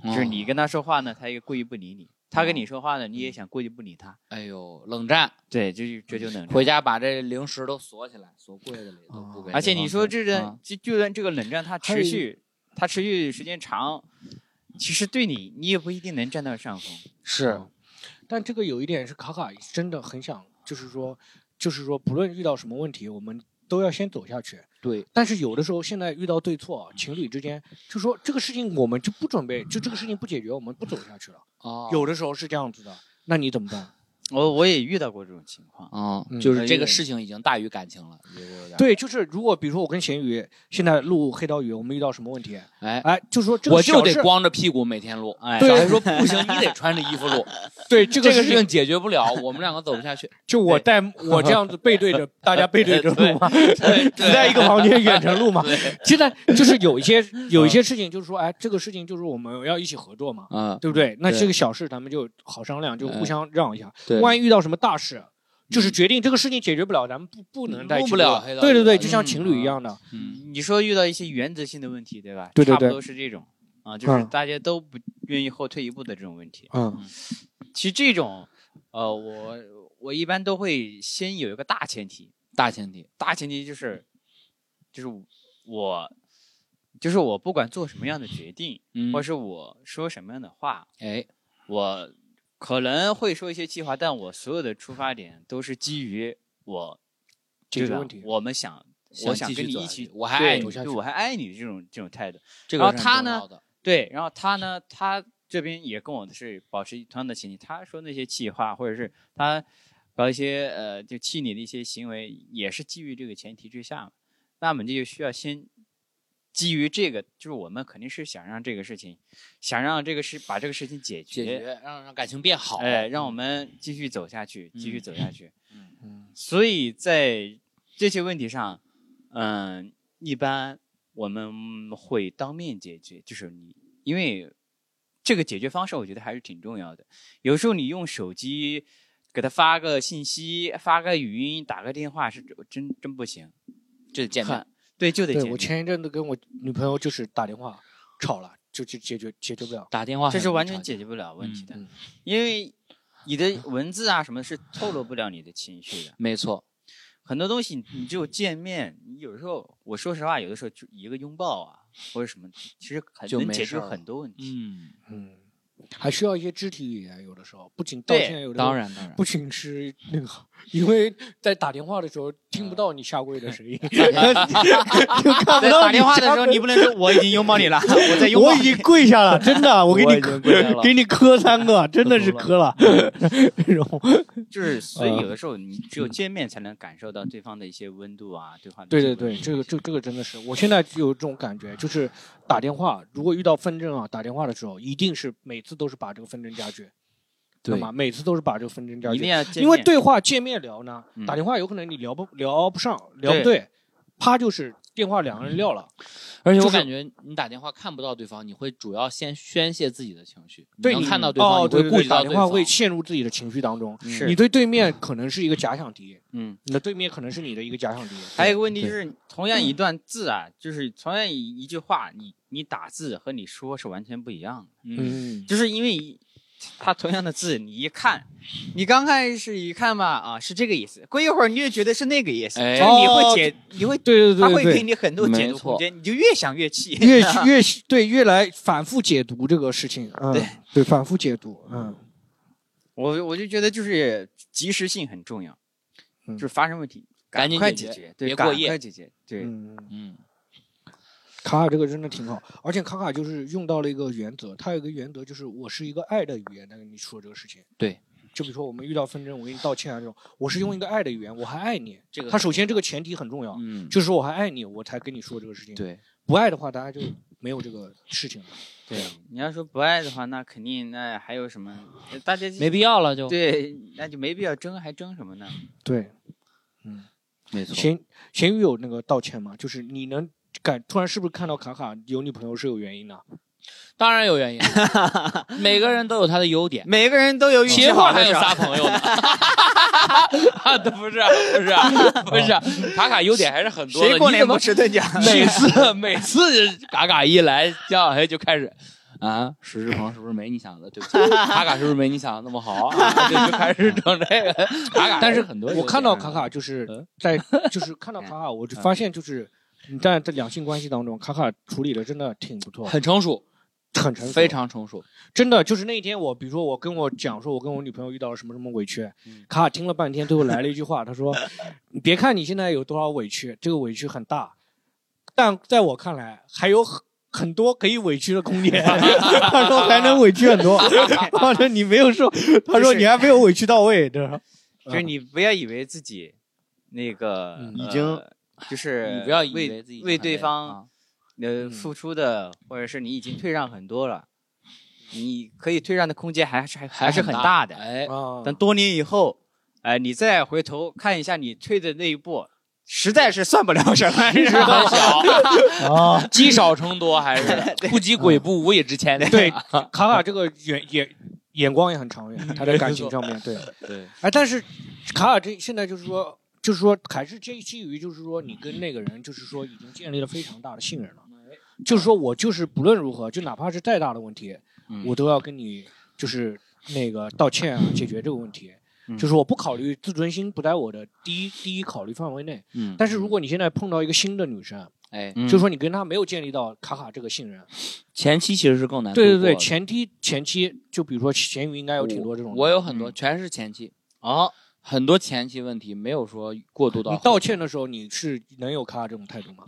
嗯就是你跟他说话呢，他也故意不理你；他跟你说话呢，你也想过去不理他。哎呦，冷战，对，这就这就能回家把这零食都锁起来，锁柜子里都不给。而且你说这个啊就就算这个冷战它持续，它持续时间长，其实对你你也不一定能占到上风。是但这个有一点是卡卡真的很想，就是说，就是说，不论遇到什么问题，我们都要先走下去。对，但是有的时候，现在遇到对错，情侣之间就说这个事情我们就不准备，就这个事情不解决，我们不走下去了。啊，有的时候是这样子的，那你怎么办？我我也遇到过这种情况，啊，嗯就是这个事情已经大于感情了。对，就是如果比如说我跟咸鱼现在录黑刀鱼，我们遇到什么问题，哎，哎，就说这个我就得光着屁股每天录。哎小黑说不行，你得穿着衣服录。对这个事情解决不了，我们两个走不下去。就我带我这样子背对着 大家背对着录嘛，只在一个房间远程录嘛。现在就是有一些有一些事情，就是说，哎，这个事情就是我们要一起合作嘛，嗯，对不对？那对这个小事咱们就好商量，就互相让一下。对万一遇到什么大事，就是决定这个事情解决不了，咱们不不能在一起录不了对对对，就像情侣一样的。嗯，你说遇到一些原则性的问题，对吧？对对对。差不多是这种啊，就是嗯。大家都不愿意后退一步的这种问题。嗯。其实这种，呃，我我一般都会先有一个大前提，大前提。大前提就是，就是我，就是我不管做什么样的决定，嗯。或是我说什么样的话，哎，我可能会说一些计划，但我所有的出发点都是基于我这个问题我们想，我想跟你一起，我还对爱你走下去对我还爱你这种这种态度。这个然后他呢对，然后他呢，他这边也跟我是保持同样的前提，他说那些气话，或者是他搞一些呃就气你的一些行为，也是基于这个前提之下嘛。那么这就需要先基于这个，就是我们肯定是想让这个事情，想让这个事把这个事情解决，解决，让让感情变好。哎，让我们继续走下去，继续嗯走下去。嗯所以在这些问题上，嗯、一般我们会当面解决，就是你因为这个解决方式，我觉得还是挺重要的。有时候你用手机给他发个信息、发个语音、打个电话是真真不行，就得见面很。对，就得对我。前一阵子跟我女朋友就是打电话吵了，就就解决解决不了。打电话这是完全解决不了问题的，因为你的文字啊什么是透露不了你的情绪的。没错，很多东西你只有见面，你有时候我说实话，有的时候就一个拥抱啊，或者什么，其实很就能解决很多问题。嗯，嗯，还需要一些肢体语言，有的时候不仅道歉，有的时候当然当然不仅是那个，因为在打电话的时候听不到你下跪的声音，就看不在到打电话的时候，你不能说我已经拥抱你了，我在拥抱你。我已经跪下了，真的，我给你我已经跪下了。给你磕三个，真的是磕了。这种，就是，所以呃有的时候你只有见面才能感受到对方的一些温度啊，对话对对对，这个这这个真的是，我现在就有这种感觉，就是打电话，如果遇到纷争啊，打电话的时候，一定是每次都是把这个纷争加剧，对吗？每次都是把这个纷争加剧一定，要见面，因为对话见面聊呢，嗯打电话有可能你聊不聊不上，聊不对，啪就是电话两个人撂了。而且我是感觉你打电话看不到对方，你会主要先宣泄自己的情绪。对，你看到对方，哦，你对对对，会顾及到对方。打电话会陷入自己的情绪当中。是你对对面可能是一个假想敌，嗯，你的对面可能是你的一个假想敌。还有一个问题就是，同样一段字啊，就是同样一一句话，你你打字和你说是完全不一样的，嗯，嗯，就是因为一它同样的字，你一看，你刚开始一看吧，啊是这个意思，过一会儿你就觉得是那个意思，哎。就是你哦会解，你会对对对，他会给你很多解读空间，你就越想越气。越越对越来反复解读这个事情。嗯对。对，反复解读。嗯，我我就觉得就是及时性很重要，嗯。就是发生问题赶紧快解决别过夜。快解决，对，嗯，嗯，卡卡这个真的挺好，而且卡卡就是用到了一个原则，他有一个原则就是我是一个爱的语言在跟你说这个事情。对，就比如说我们遇到纷争，我给你道歉啊这种，我是用一个爱的语言，我还爱你。这个他首先这个前提很重要，嗯，就是我还爱你，我才跟你说这个事情。，对，不爱的话，大家就没有这个事情了。对，你要说不爱的话，那肯定那还有什么？大家没必要了就。对，那就没必要争，还争什么呢？对，嗯没错。咸咸鱼有那个道歉吗？就是你能感突然是不是看到卡卡有女朋友是有原因的？当然有原因，每个人都有他的优点。每个人都有运气切好的时候换还有仨朋友呢，啊，不是不是不是，卡卡优点还是很多的。谁过年不你怎么吃顿饺？每次每次嘎嘎一来，姜小黑就开始啊，石志鹏是不是没你想的？对不起，卡卡是不是没你想的那么好啊？就就开始整这个卡卡，但是很多我看到卡卡就是嗯在，就是看到卡卡，我就发现就是你在这两性关系当中，卡卡处理的真的挺不错，很成熟，很成熟，非常成熟。真的就是那一天我，比如说我跟我讲说，我跟我女朋友遇到了什么什么委屈，嗯卡卡听了半天，最后来了一句话，他说：“你别看你现在有多少委屈，这个委屈很大，但在我看来还有很很多可以委屈的空间。”他说还能委屈很多，他说你没有说，他说你还没有委屈到位，对吧？就是你不要以为自己那个嗯呃已经就 是你不要以为为自己为对方啊呃嗯付出的，或者是你已经退让很多了，你可以退让的空间还是还还是很大的。哎，啊，等多年以后，哎，你再回头看一下你退的那一步，实在是算不了什么，是很吧？小，啊，积少成多，还是不积跬步，无以至千。对，卡卡这个眼眼眼光也很长远，他在感情上面对。对，哎，但是卡卡这现在就是说，就是说还是基基于就是说你跟那个人就是说已经建立了非常大的信任了，就是说我就是不论如何，就哪怕是再大的问题，嗯。我都要跟你就是那个道歉啊，解决这个问题。嗯。就是我不考虑自尊心不在我的第一第一考虑范围内，嗯，但是如果你现在碰到一个新的女生，哎，嗯就是说你跟她没有建立到卡卡这个信任，前期其实是更难。对对对，，前期前期就比如说咸鱼应该有挺多这种的，我有很多，嗯。全是前期，哦，很多前期问题没有说过渡到你道歉的时候你是能有卡卡这种态度吗？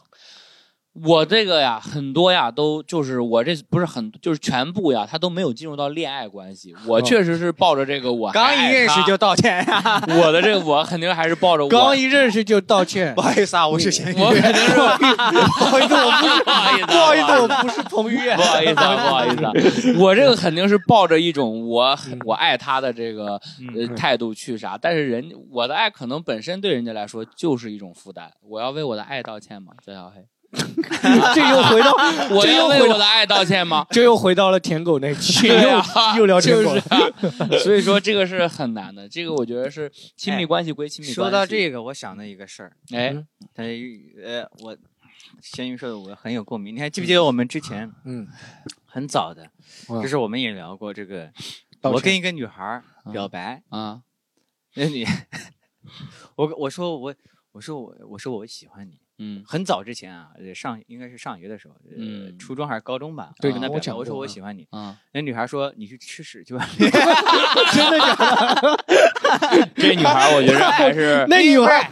我这个呀，很多呀，都就是我这不是很，就是全部呀，他都没有进入到恋爱关系。我哦确实是抱着这个我还刚一认识就道歉呀！我的这个我肯定还是抱着我，刚一认识就道歉 不，好意思啊，我是咸鱼。我肯定是不好意思，我不彭于晏，不好意思啊，不好意思。啊，我这个肯定是抱着一种我嗯。我爱他的这个呃态度去啥，但是人我的爱可能本身对人家来说就是一种负担，我要为我的爱道歉吗？江小黑，这又回到，我这要为又回到，我的爱道歉吗？这又回到了舔狗那期，又又聊舔狗。就是，啊，所以说这个是很难的，这个我觉得是亲密关系归亲密关系。说到这个，我想到一个事儿，哎，嗯。他呃，我咸鱼说的我很有共鸣。你还记不记得我们之前嗯，很早的，就是我们也聊过这个，我跟一个女孩表白，啊，那你，我我说我我说我我说我喜欢你，嗯。很早之前啊，呃上应该是上学的时候，呃嗯。初中还是高中吧，对跟她表白，我说我喜欢你，啊，那女孩说你去吃屎去吧 真的假的？这女孩我觉得还是那女孩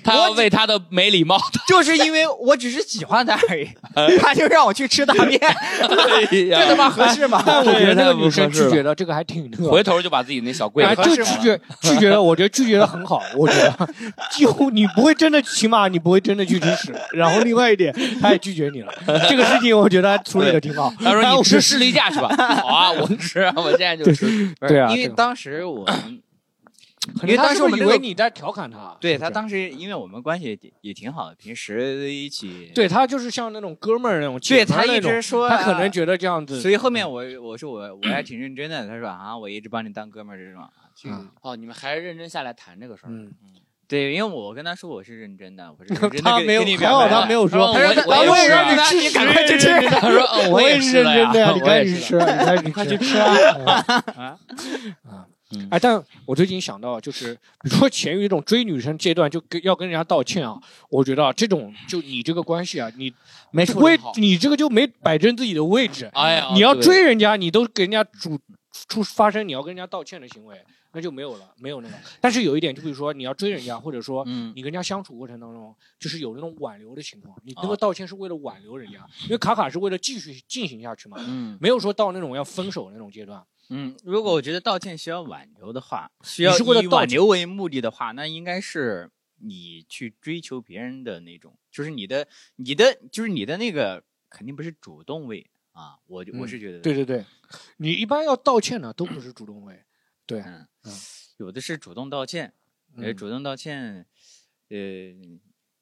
她要为她的没礼貌，就是因为我只是喜欢他而已，他就让我去吃大便，这这他妈合适吗？但我觉得那个女生拒绝了这个还挺那个。回头就把自己那小柜哎，子就拒绝拒绝了，我觉得拒绝的很好，我觉得。就你不会真的，起码你不会真的去吃屎。然后另外一点，他也拒绝你了，这个事情我觉得他处理的挺好。他说你吃士力架去吧，好啊，我吃，我现在就吃。对啊因为当时我们可因为当时我们以为你在调侃他？对他当时因为我们关系也挺也挺好的，平时一起。对他就是像那种哥们儿那种，对他一直说，他可能啊觉得这样子，所以后面我我说我我还挺认真的，他说啊，我一直把你当哥们儿这种啊。哦，你们还是认真下来谈这个事儿。嗯对，因为我跟他说我是认真的，我是认真 的他没有还好他没有说，他说我也让你吃，那你赶快去吃他说嗯我也是认真的，你我也赶紧吃，你赶紧 快去吃吃啊！啊啊嗯！哎，但我最近想到，就是比如说前于一种追女生阶段，就跟要跟人家道歉啊，我觉得啊，这种就你这个关系啊，你没处位。你这个就没摆正自己的位置，哎呀，你要追人家，你都给人家主出发生你要跟人家道歉的行为，那就没有了，没有那个。但是有一点，就比如说你要追人家，或者说嗯你跟人家相处过程当中，就是有那种挽留的情况，你那啊个道歉是为了挽留人家，因为卡卡是为了继续进行下去嘛，嗯没有说到那种要分手那种阶段。嗯，如果我觉得道歉需要挽留的话，需要以挽留为目的的话，那应该是你去追求别人的那种，就是你的你的就是你的那个肯定不是主动位啊，我我嗯是觉得对对对，你一般要道歉呢，都不是主动位。对，嗯嗯有的是主动道歉，呃，嗯主动道歉，呃，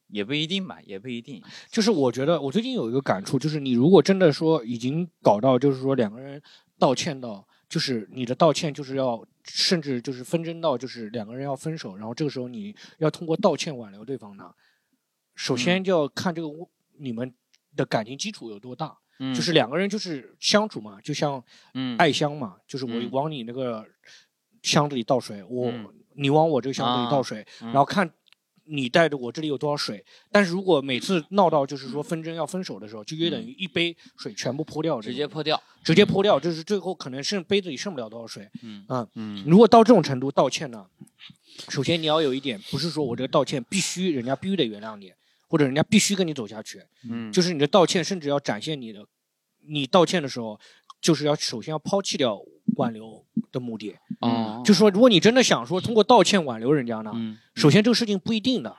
也不一定吧，也不一定。就是我觉得我最近有一个感触，就是你如果真的说已经搞到，就是说两个人道歉到，就是你的道歉就是要，甚至就是纷争到，就是两个人要分手，然后这个时候你要通过道歉挽留对方呢，首嗯。先就要看这个你们的感情基础有多大，嗯。就是两个人就是相处嘛，就像嗯。爱香嘛，就是我嗯。往你那个箱子里倒水，我、嗯。你往我这个箱子里倒水，嗯然后看你带着我这里有多少水。但是如果每次闹到就是说纷争要分手的时候，就约等于一杯水全部泼掉，直接泼掉。直接泼掉，就是最后可能剩杯子里剩不了多少水。嗯啊嗯如果到这种程度道歉呢，首先你要有一点，不是说我这个道歉必须人家必须得原谅你，或者人家必须跟你走下去，嗯就是你的道歉，甚至要展现你的，你道歉的时候，就是要首先要抛弃掉挽留的目的。哦，就说如果你真的想说通过道歉挽留人家呢，嗯，首先这个事情不一定的，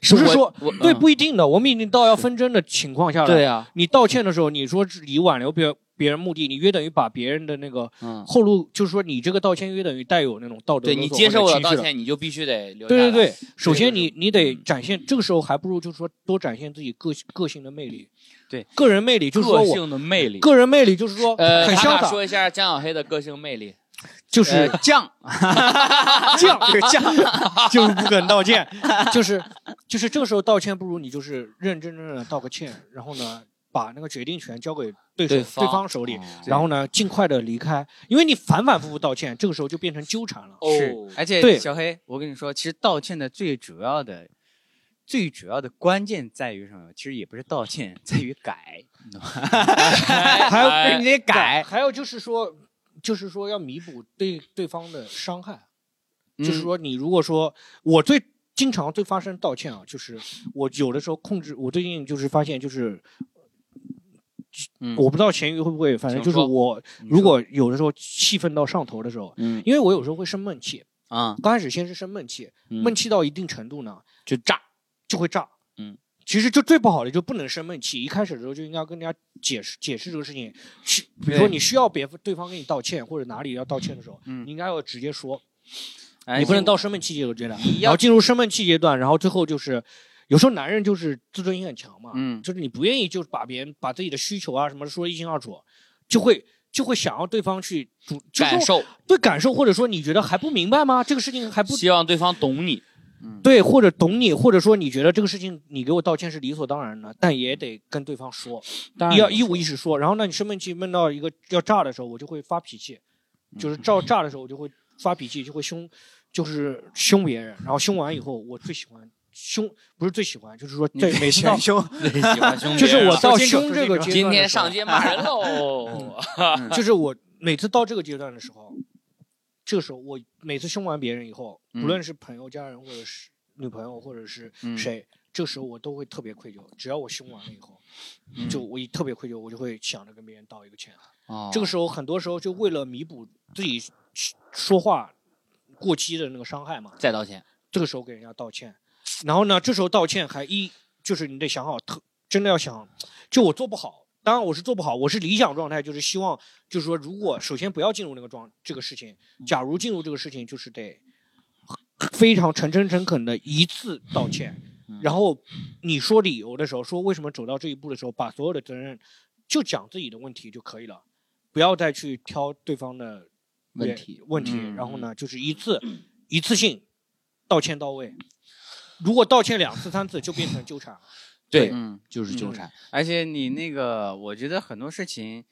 是不是说对嗯不一定的，我们已经到要纷争的情况下了。对呀，你道歉的时候，你说是以挽留别别人目的，你约等于把别人的那个嗯，后路，就是说你这个道歉约等于带有那种道德对你接受或者情绪的。我的道歉，你就必须得留下来。对对对，首先你你得展现，这个时候还不如就是说多展现自己个个性的魅力。对，个人魅力就是说我个性的魅力。个人魅力就是说呃，很潇洒，说一下江小黑的个性魅力。就是呃犟，犟，这个犟，就是不肯道歉，就是就是这个时候道歉，不如你就是认认真真的道个歉，然后呢，把那个决定权交给对手对方对方手里，哦然后呢，尽快的离开，因为你反反复复道歉，这个时候就变成纠缠了。是哦，而且对小黑，我跟你说，其实道歉的最主要的、最主要的关键在于什么？其实也不是道歉，在于改，你懂吗？还有哎你得改，还有就是说，就是说要弥补对对方的伤害，就是嗯说你如果说我最经常最发生道歉啊，就是我有的时候控制，我最近就是发现就是。嗯我不知道咸鱼会不会，反正就是我如果有的时候气愤到上头的时候，嗯因为我有时候会生闷气，啊，刚开始先是生闷气，嗯闷气到一定程度呢，就炸。就会炸。嗯，其实就最不好的就不能生闷气，一开始的时候就应该跟人家解释解释这个事情，需比如说你需要别对方给你道歉或者哪里要道歉的时候，嗯你应该要直接说，哎你不能到生闷气阶段，你然后进入生闷气阶段，然后最后就是。有时候男人就是自尊心很强嘛，嗯就是你不愿意就把别人把自己的需求啊什么说一清二楚，就会就会想要对方去主感受，对感受，或者说你觉得还不明白吗？这个事情还不希望对方懂你。对，或者懂你，或者说你觉得这个事情你给我道歉是理所当然的，但也得跟对方说，当你要一五一十说。然后呢，你生闷气闷到一个要炸的时候，我就会发脾气，就是照炸的时候我就会发脾气，就会凶，就是凶别人。然后凶完以后，我最喜欢凶，不是最喜欢，就是说对每次到凶，喜欢凶 就是我到凶这个阶段今天上街骂人喽。就是我每次到这个阶段的时候，这个时候我每次凶完别人以后，嗯不论是朋友、家人，或者是女朋友，或者是嗯谁，这个时候我都会特别愧疚。只要我凶完了以后，嗯就我一特别愧疚，我就会想着跟别人道一个歉。哦这个时候很多时候就为了弥补自己说话过激的那个伤害嘛，再道歉。这个时候给人家道歉，然后呢，这时候道歉还一就是你得想好，特真的要想，就我做不好，当然我是做不好，我是理想状态，就是希望就是说，如果首先不要进入那个状这个事情，假如进入这个事情，就是得非常诚诚诚恳的一次道歉，嗯然后你说理由的时候，说为什么走到这一步的时候，把所有的责任就讲自己的问题就可以了，不要再去挑对方的问题问题，嗯然后呢，就是一次一次性道歉到位。如果道歉两次、三次，就变成纠缠了。对，嗯，就是纠缠。而且你那个，我觉得很多事情，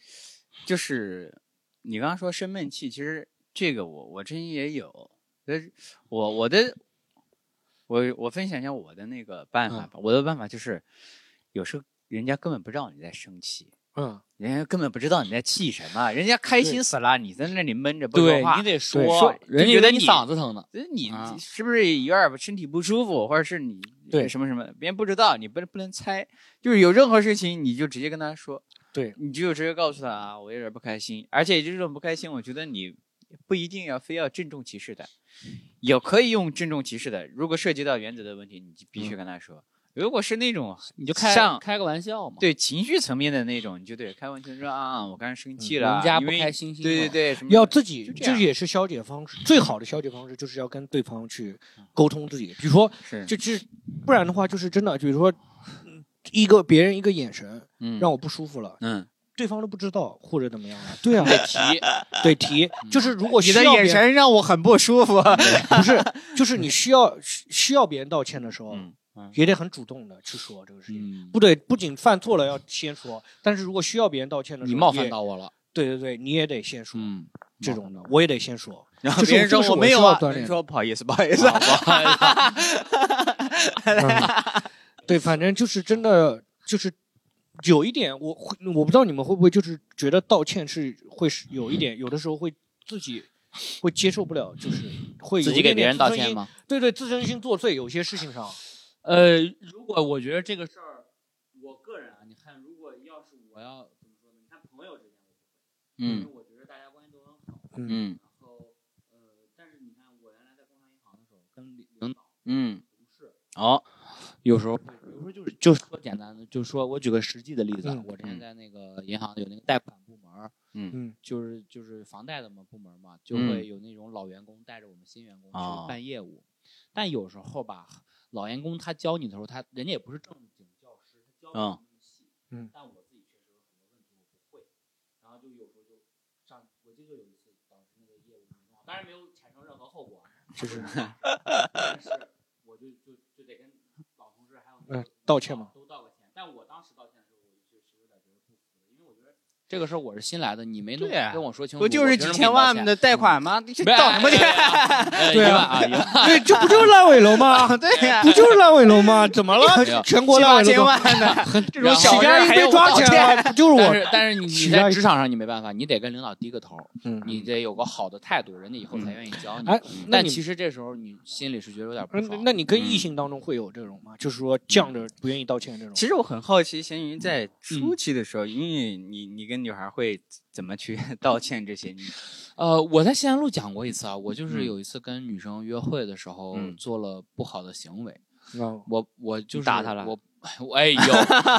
就是你刚刚说生闷气，其实这个我我之前也有，但是我我的我我分享一下我的那个办法吧。我的办法就是，有时候人家根本不知道你在生气，嗯，人家根本不知道你在气什么，人家开心死了，你在那里闷着不说话你，得说，说人家觉得你嗓子疼呢。呃你啊是不是有点身体不舒服，或者是你对什么什么，别人不知道，你不能不能猜，就是有任何事情你就直接跟他说，对，你就直接告诉他啊，我有点不开心，而且这种不开心，我觉得你不一定要非要郑重其事的，也可以用郑重其事的，如果涉及到原则的问题，你就必须跟他说。如果是那种你就开像开个玩笑嘛。对情绪层面的那种，你就得开玩笑说啊，我刚才生气了，人家不开心心对对对，什么要自己，就这也是消解方式。最好的消解方式就是要跟对方去沟通自己，比如说，是就就是不然的话，就是真的，比如说，嗯一个别人一个眼神嗯，让我不舒服了，嗯，对方都不知道或者怎么样了。对啊，得提。对提，就是如果你的眼神让我很不舒服。不是，就是你需要需需要别人道歉的时候，也得很主动的去说这个事情。嗯，不对，不仅犯错了要先说，但是如果需要别人道歉的时候，你冒犯到我了。对对对，你也得先说、嗯，这种的，我也得先说。然后就是别人说我我没有说不好意思，不好意思，嗯对，反正就是真的就是有一点，我会我不知道你们会不会就是觉得道歉是会是有一点，有的时候会自己会接受不了，就是会自己给别人道？歉吗？对对，自尊心作祟，有些事情上，呃，如果我觉得这个事儿，我个人啊，你看，如果要是我要怎么说呢？你看朋友之间我不会，因为嗯。我觉得大家关系都很好。嗯。嗯。然后，呃，但是你看，我原来在工商银行的时候，跟领领导、嗯，同事，哦，有时候会，有时候就是就说简单的，就说我举个实际的例子啊，嗯我之前嗯。在那个银行有那个贷款部门儿，嗯就是就是房贷的嘛部门嘛，就嗯。会有那种老员工带着我们新员工哦。去办业务，但有时候吧，老员工他教你的时候，他人家也不是正经教师，他教你嗯。那么细，嗯。但我自己确实有很多问题我不会，然后就有时候就上，我记得有一次导致那个业务没弄好，当然没有产生任何后果，就是，但是我就就就得跟老同事还有那嗯个道歉嘛。都道个歉，但我当时道歉的时候，我就确实有点觉得不服，因为我觉得这个事儿我是新来的，你没弄对啊跟我说清楚，不就是几千万的贷款吗？你这不是道什么歉？呃对啊对，这不就是烂尾楼吗？对呀不就是烂尾楼吗？怎么了？全国烂尾楼千万的 这种小事家印被抓还要道起来了，不就是我？但是但是你你在职场上你没办法，你得跟领导低个头，嗯你得有个好的态度，人家以后才愿意教你。哎，那你但其实这时候你心里是觉得有点不嗯爽。那你跟嗯异性当中会有这种吗？就是说犟着不愿意道歉这种？其实我很好奇，咸鱼在初期的时候，因为你你跟女孩会怎么去 道歉这些？你呃，我在西安路讲过一次啊，我就是嗯有一次跟女生约会的时候嗯做了不好的行为，啊，我我就是打她了 哎呦，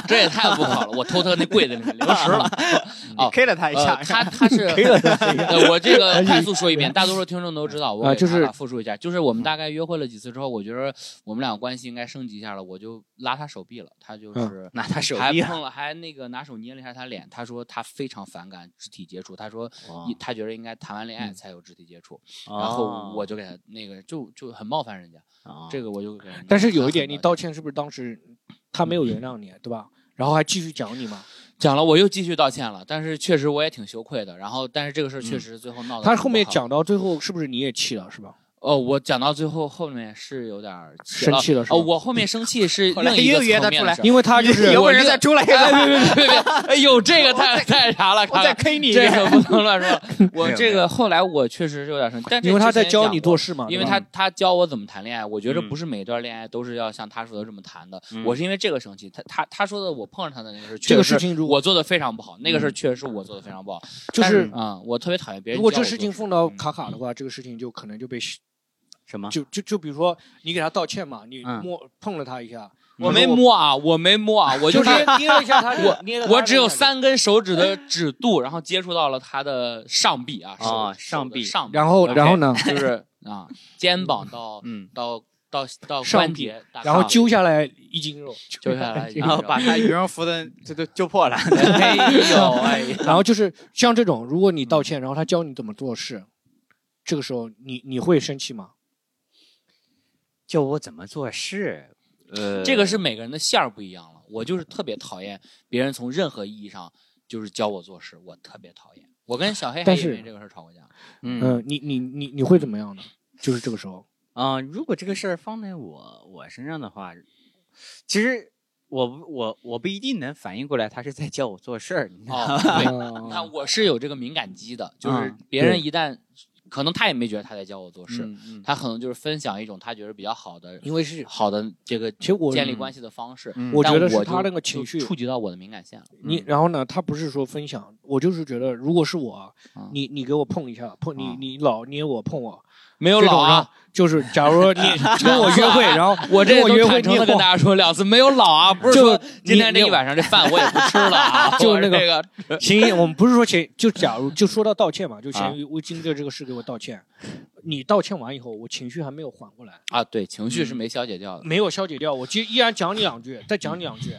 这也太不好了！我偷他那柜子里面零食了。哦 K 了他一呃，下，他他是，呃，我这个快速说一遍，大多数听众都知道，我就是复述一下，就是我们大概约会了几次之后，我觉得我们俩关系应该升级一下了，我就拉他手臂了，他就是拿他手臂，还碰了，还那个拿手捏了一下他脸，他说他非常反感肢体接触，他说一他觉得应该谈完恋爱才有肢体接触，然后我就给他那个就就很冒犯人家，这个个我就。但是有一点，很你道歉是不是当时他没有原谅你，对吧？然后还继续讲你嘛？讲了，我又继续道歉了，但是确实我也挺羞愧的。然后，但是这个事儿确嗯实最后闹的他后面讲到最后，是不是你也气了，是吧？哦，我讲到最后后面是有点儿生气了是吧哦，我后面生气是 另一个又约他出来层面的事。因为他就是有个人在出来 别别别别别！哎呦，这个太太啥了，我再看看 K 你这遍。个不能乱说。我这个后来我确实是有点生气，因为他在教你做事嘛，因为他他教我怎么谈恋爱，我觉得嗯不是每段恋爱都是要像他说的这么谈的。嗯我是因为这个生气，他他他说的我碰上他的那个事，这个确实事情我做的非常不好，那个事确实是我做的非常不好。就是啊，我特别讨厌别人如果这事情放到嗯卡卡的话，这个事情就可能就被什么？就就就比如说你给他道歉嘛，你嗯摸碰了他一下，我没摸啊，我没摸啊，我就就是捏捏了一下他，我捏了他我只有三根手指的指肚，然后接触到了他的上臂啊，手啊上臂的上臂，然后 OK，然后呢？就是啊，肩膀到嗯，到到到上臂关节，大然后揪下来 一斤肉，揪下来一斤然后把他羽绒服的这都揪破了。没有哎呀，然后就是像这种，如果你道歉，然后他教你怎么做事，这个时候你你会生气吗？教我怎么做事，呃，这个是每个人的线儿不一样了。我就是特别讨厌别人从任何意义上就是教我做事，我特别讨厌。我跟小黑还因为这个事儿吵过架。嗯嗯，你你你你会怎么样呢？就是这个时候，啊、如果这个事儿放在我我身上的话，其实我不我我不一定能反应过来，他是在教我做事儿，你知道吗？哦，对，嗯你看我是有这个敏感肌的，就是嗯别人一旦可能他也没觉得他在教我做事，他可能就是分享一种他觉得比较好的、因为是好的这个其实我建立关系的方式。嗯我觉得是他那个情绪触及到我的敏感线了。你，然后呢，他不是说分享，我就是觉得，如果是我啊，你你给我碰一下，碰你啊你老捏我碰我，没有老啊就是假如说你 跟我约会，然后 我这跟我约会都坦诚的你晃跟大家说两次没有老啊，不是就说今天这一晚上这饭我也不吃了啊，就我那个这个行，我们不是说前，就假如就说到道歉嘛，就啊咸鱼为经历这个事给我道歉，你道歉完以后，我情绪还没有缓过来，啊，对，情绪是没消解掉的。没有消解掉，我就依然讲你两句，再讲你两句，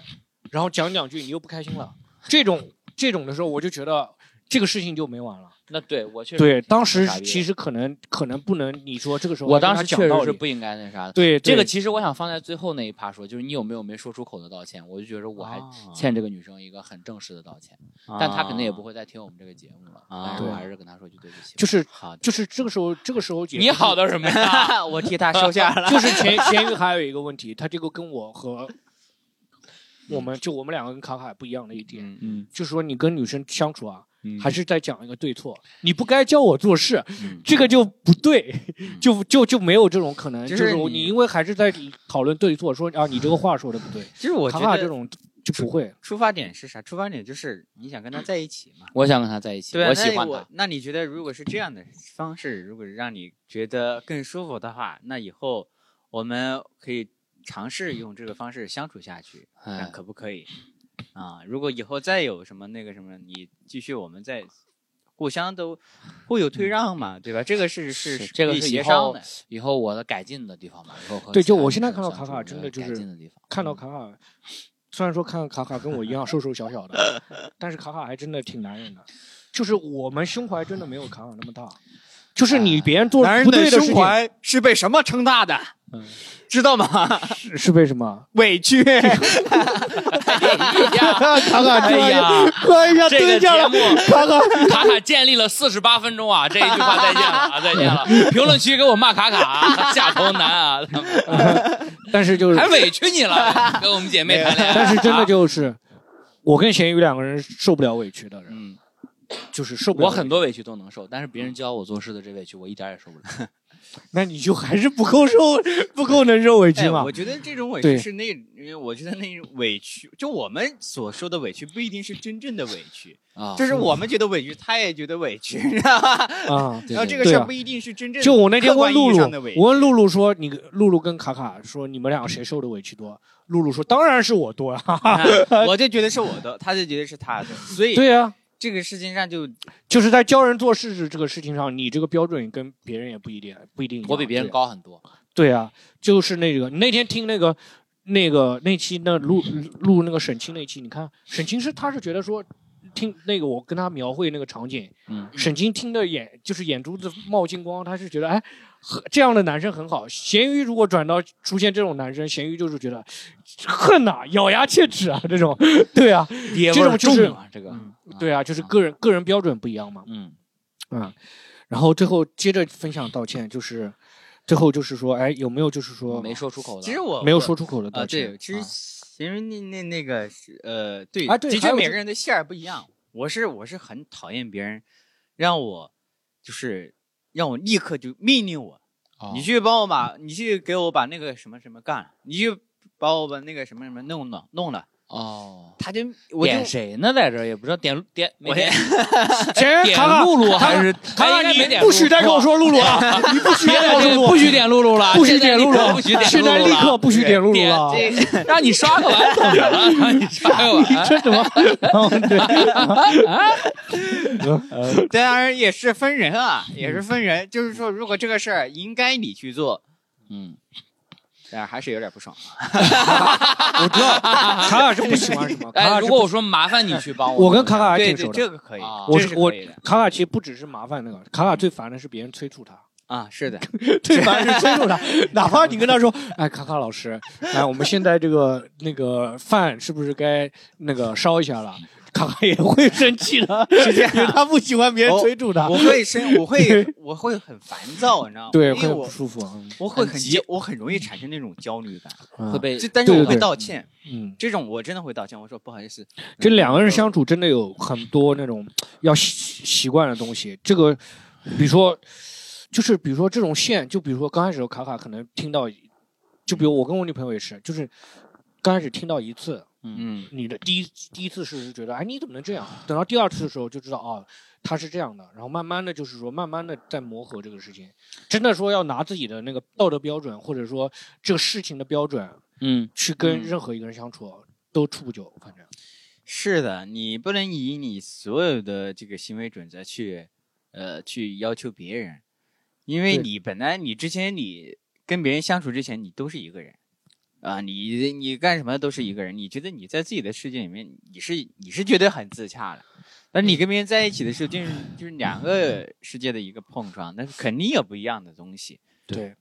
然后讲你两句，你又不开心了，这种这种的时候，我就觉得这个事情就没完了。那对我确实对，当时其实可能可能不能，你说这个时候我当时确实是不应该那啥的。对对这个其实我想放在最后那一趴说，就是你有没有没说出口的道歉？我就觉得我还啊欠这个女生一个很正式的道歉，但她肯定也不会再听我们这个节目了。啊但是我还是跟她说句对不起。就是好，就是这个时候这个时候也你好的，什么呀？我替她收下了。就是咸咸鱼还有一个问题，他这个跟我和我们就我们两个跟卡卡不一样的一点，嗯嗯就是说你跟女生相处啊，嗯还是在讲一个对错，你不该教我做事，嗯 这个就不对，就就就没有这种可能，就就是是你你因为还是在讨论对错，说啊你这个话说的不对，其实我觉得这种就不会，出发点是啥？出发点就是你想跟他在一起嘛。我想跟他在一起，对啊，我喜欢他。那那你觉得，如果是这样的方式，如果让你觉得更舒服的话，那以后我们可以尝试用这个方式相处下去，可不可以？啊，如果以后再有什么那个什么，你继续我们再互相都 互有退让嘛，对吧？这个是是是这个是协商的。以后我的改进的地方吧。以后和对就我现在看到卡卡真的就是改进的地方，看到嗯卡卡，虽然说看卡卡跟我一样瘦瘦小小的，但是卡卡还真的挺男人的，就是我们胸怀真的没有卡卡那么大，就是你别人做男人不对的事情，胸怀是被什么撑大的？嗯知道吗？是是为什么？委屈。卡卡哎呀，快一下这个蹲下了，节目卡卡。卡卡建立了四十八分钟啊！这一句话再见了啊，再见了。评论区给我骂卡卡啊，下头男啊，但是就是还委屈你了，跟我们姐妹谈恋爱。但是真的就是，我跟咸鱼两个人受不了委屈的人，嗯，就是受不了。我很，多委屈都能受，但是别人教我做事的这委屈，我一点儿也受不了。那你就还是不够受，不够能受委屈哎，嘛我？觉得这种委屈是那，因为我觉得那种委屈，就我们所说的委屈不一定是真正的委屈，啊，就是我们觉得委屈，他也觉得委屈，你知道吧？啊，对然后这个事儿不一定是真正就我那天客观问露露意义上的委，屈我问露露说，你露露跟卡卡说，你们俩谁受的委屈多？露露说，当然是我多啊。啊我就觉得是我的，他就觉得是他的，所以对呀、这个事情上就就是在教人做事这个事情上，你这个标准跟别人也不一定不一定一样。我比别人。高很多。对啊，就是那个你那天听那个那个那期那录录那个沈清那期，你看沈清是他是觉得说听那个我跟他描绘那个场景，嗯，沈清听的眼就是眼珠子冒金光，他是觉得哎，很这样的男生很好。咸鱼如果转到出现这种男生，咸鱼就是觉得恨呐、咬牙切齿啊，这种，对啊，这种就是啊，这个，对啊，就是个人个人标准不一样嘛，嗯，啊，然后最后接着分享道歉，就是最后就是说，哎，有没有就是说没说出口的。其实我没有说出口的啊，道歉？对，其实啊因为那那那个是呃，对的啊对的确每个人的馅儿不一样。我是我是很讨厌别人让我就是让我立刻就命令我，哦。你去帮我把，你去给我把那个什么什么干，你去把我把那个什么什么弄弄弄了，哦，他就我就点谁呢？在这也不知道点点没我点谁？点卡卡露露还是卡卡，哎应该没点 你不许再跟我说露露啊！你不许别点露露，不许点露露了，不许点露露，不许点现在立刻不许点露露了。让你刷个碗怎么了？让你刷个你碗。这怎么？对，当然也是分人啊，也是分人。就是说，如果这个事儿应该你去做，嗯，但是还是有点不爽。我知道 卡卡是不喜欢什么。如果我说麻烦你去帮我，我跟卡卡还对对，挺熟的。这个可以啊，我是我卡卡其实不只是麻烦那个，卡卡最烦的是别人催促他。啊，是的，最烦是催促他，哪怕你跟他说，哎，卡卡老师，哎，我们现在这个那个饭是不是该那个烧一下了？卡卡也会生气的，是这样，因为他不喜欢别人催促他，我会生，我会 我会很烦躁，你知道吗？对，会不因为我舒服啊。我会很很急，我很容易产生那种焦虑感。嗯会被但是我会道歉，嗯，这种我真的会道歉。我说不好意思，这两个人相处真的有很多那种要习习惯的东西。这个，比如说，就是比如说这种线，就比如说刚开始卡卡可能听到，就比如我跟我女朋友也是，就是刚开始听到一次，嗯，你的第一第一次是觉得，哎，你怎么能这样？等到第二次的时候就知道，哦，他是这样的。然后慢慢的就是说，慢慢的在磨合这个事情。真的说要拿自己的那个道德标准，或者说这个事情的标准，嗯去跟嗯任何一个人相处，都处不久。反正，是的，你不能以你所有的这个行为准则去，呃，去要求别人，因为你本来你之前你跟别人相处之前，你都是一个人，啊，你你干什么都是一个人，你觉得你在自己的世界里面，你是你是觉得很自洽的，但你跟别人在一起的时候，就是就是两个世界的一个碰撞，那肯定有不一样的东西。对，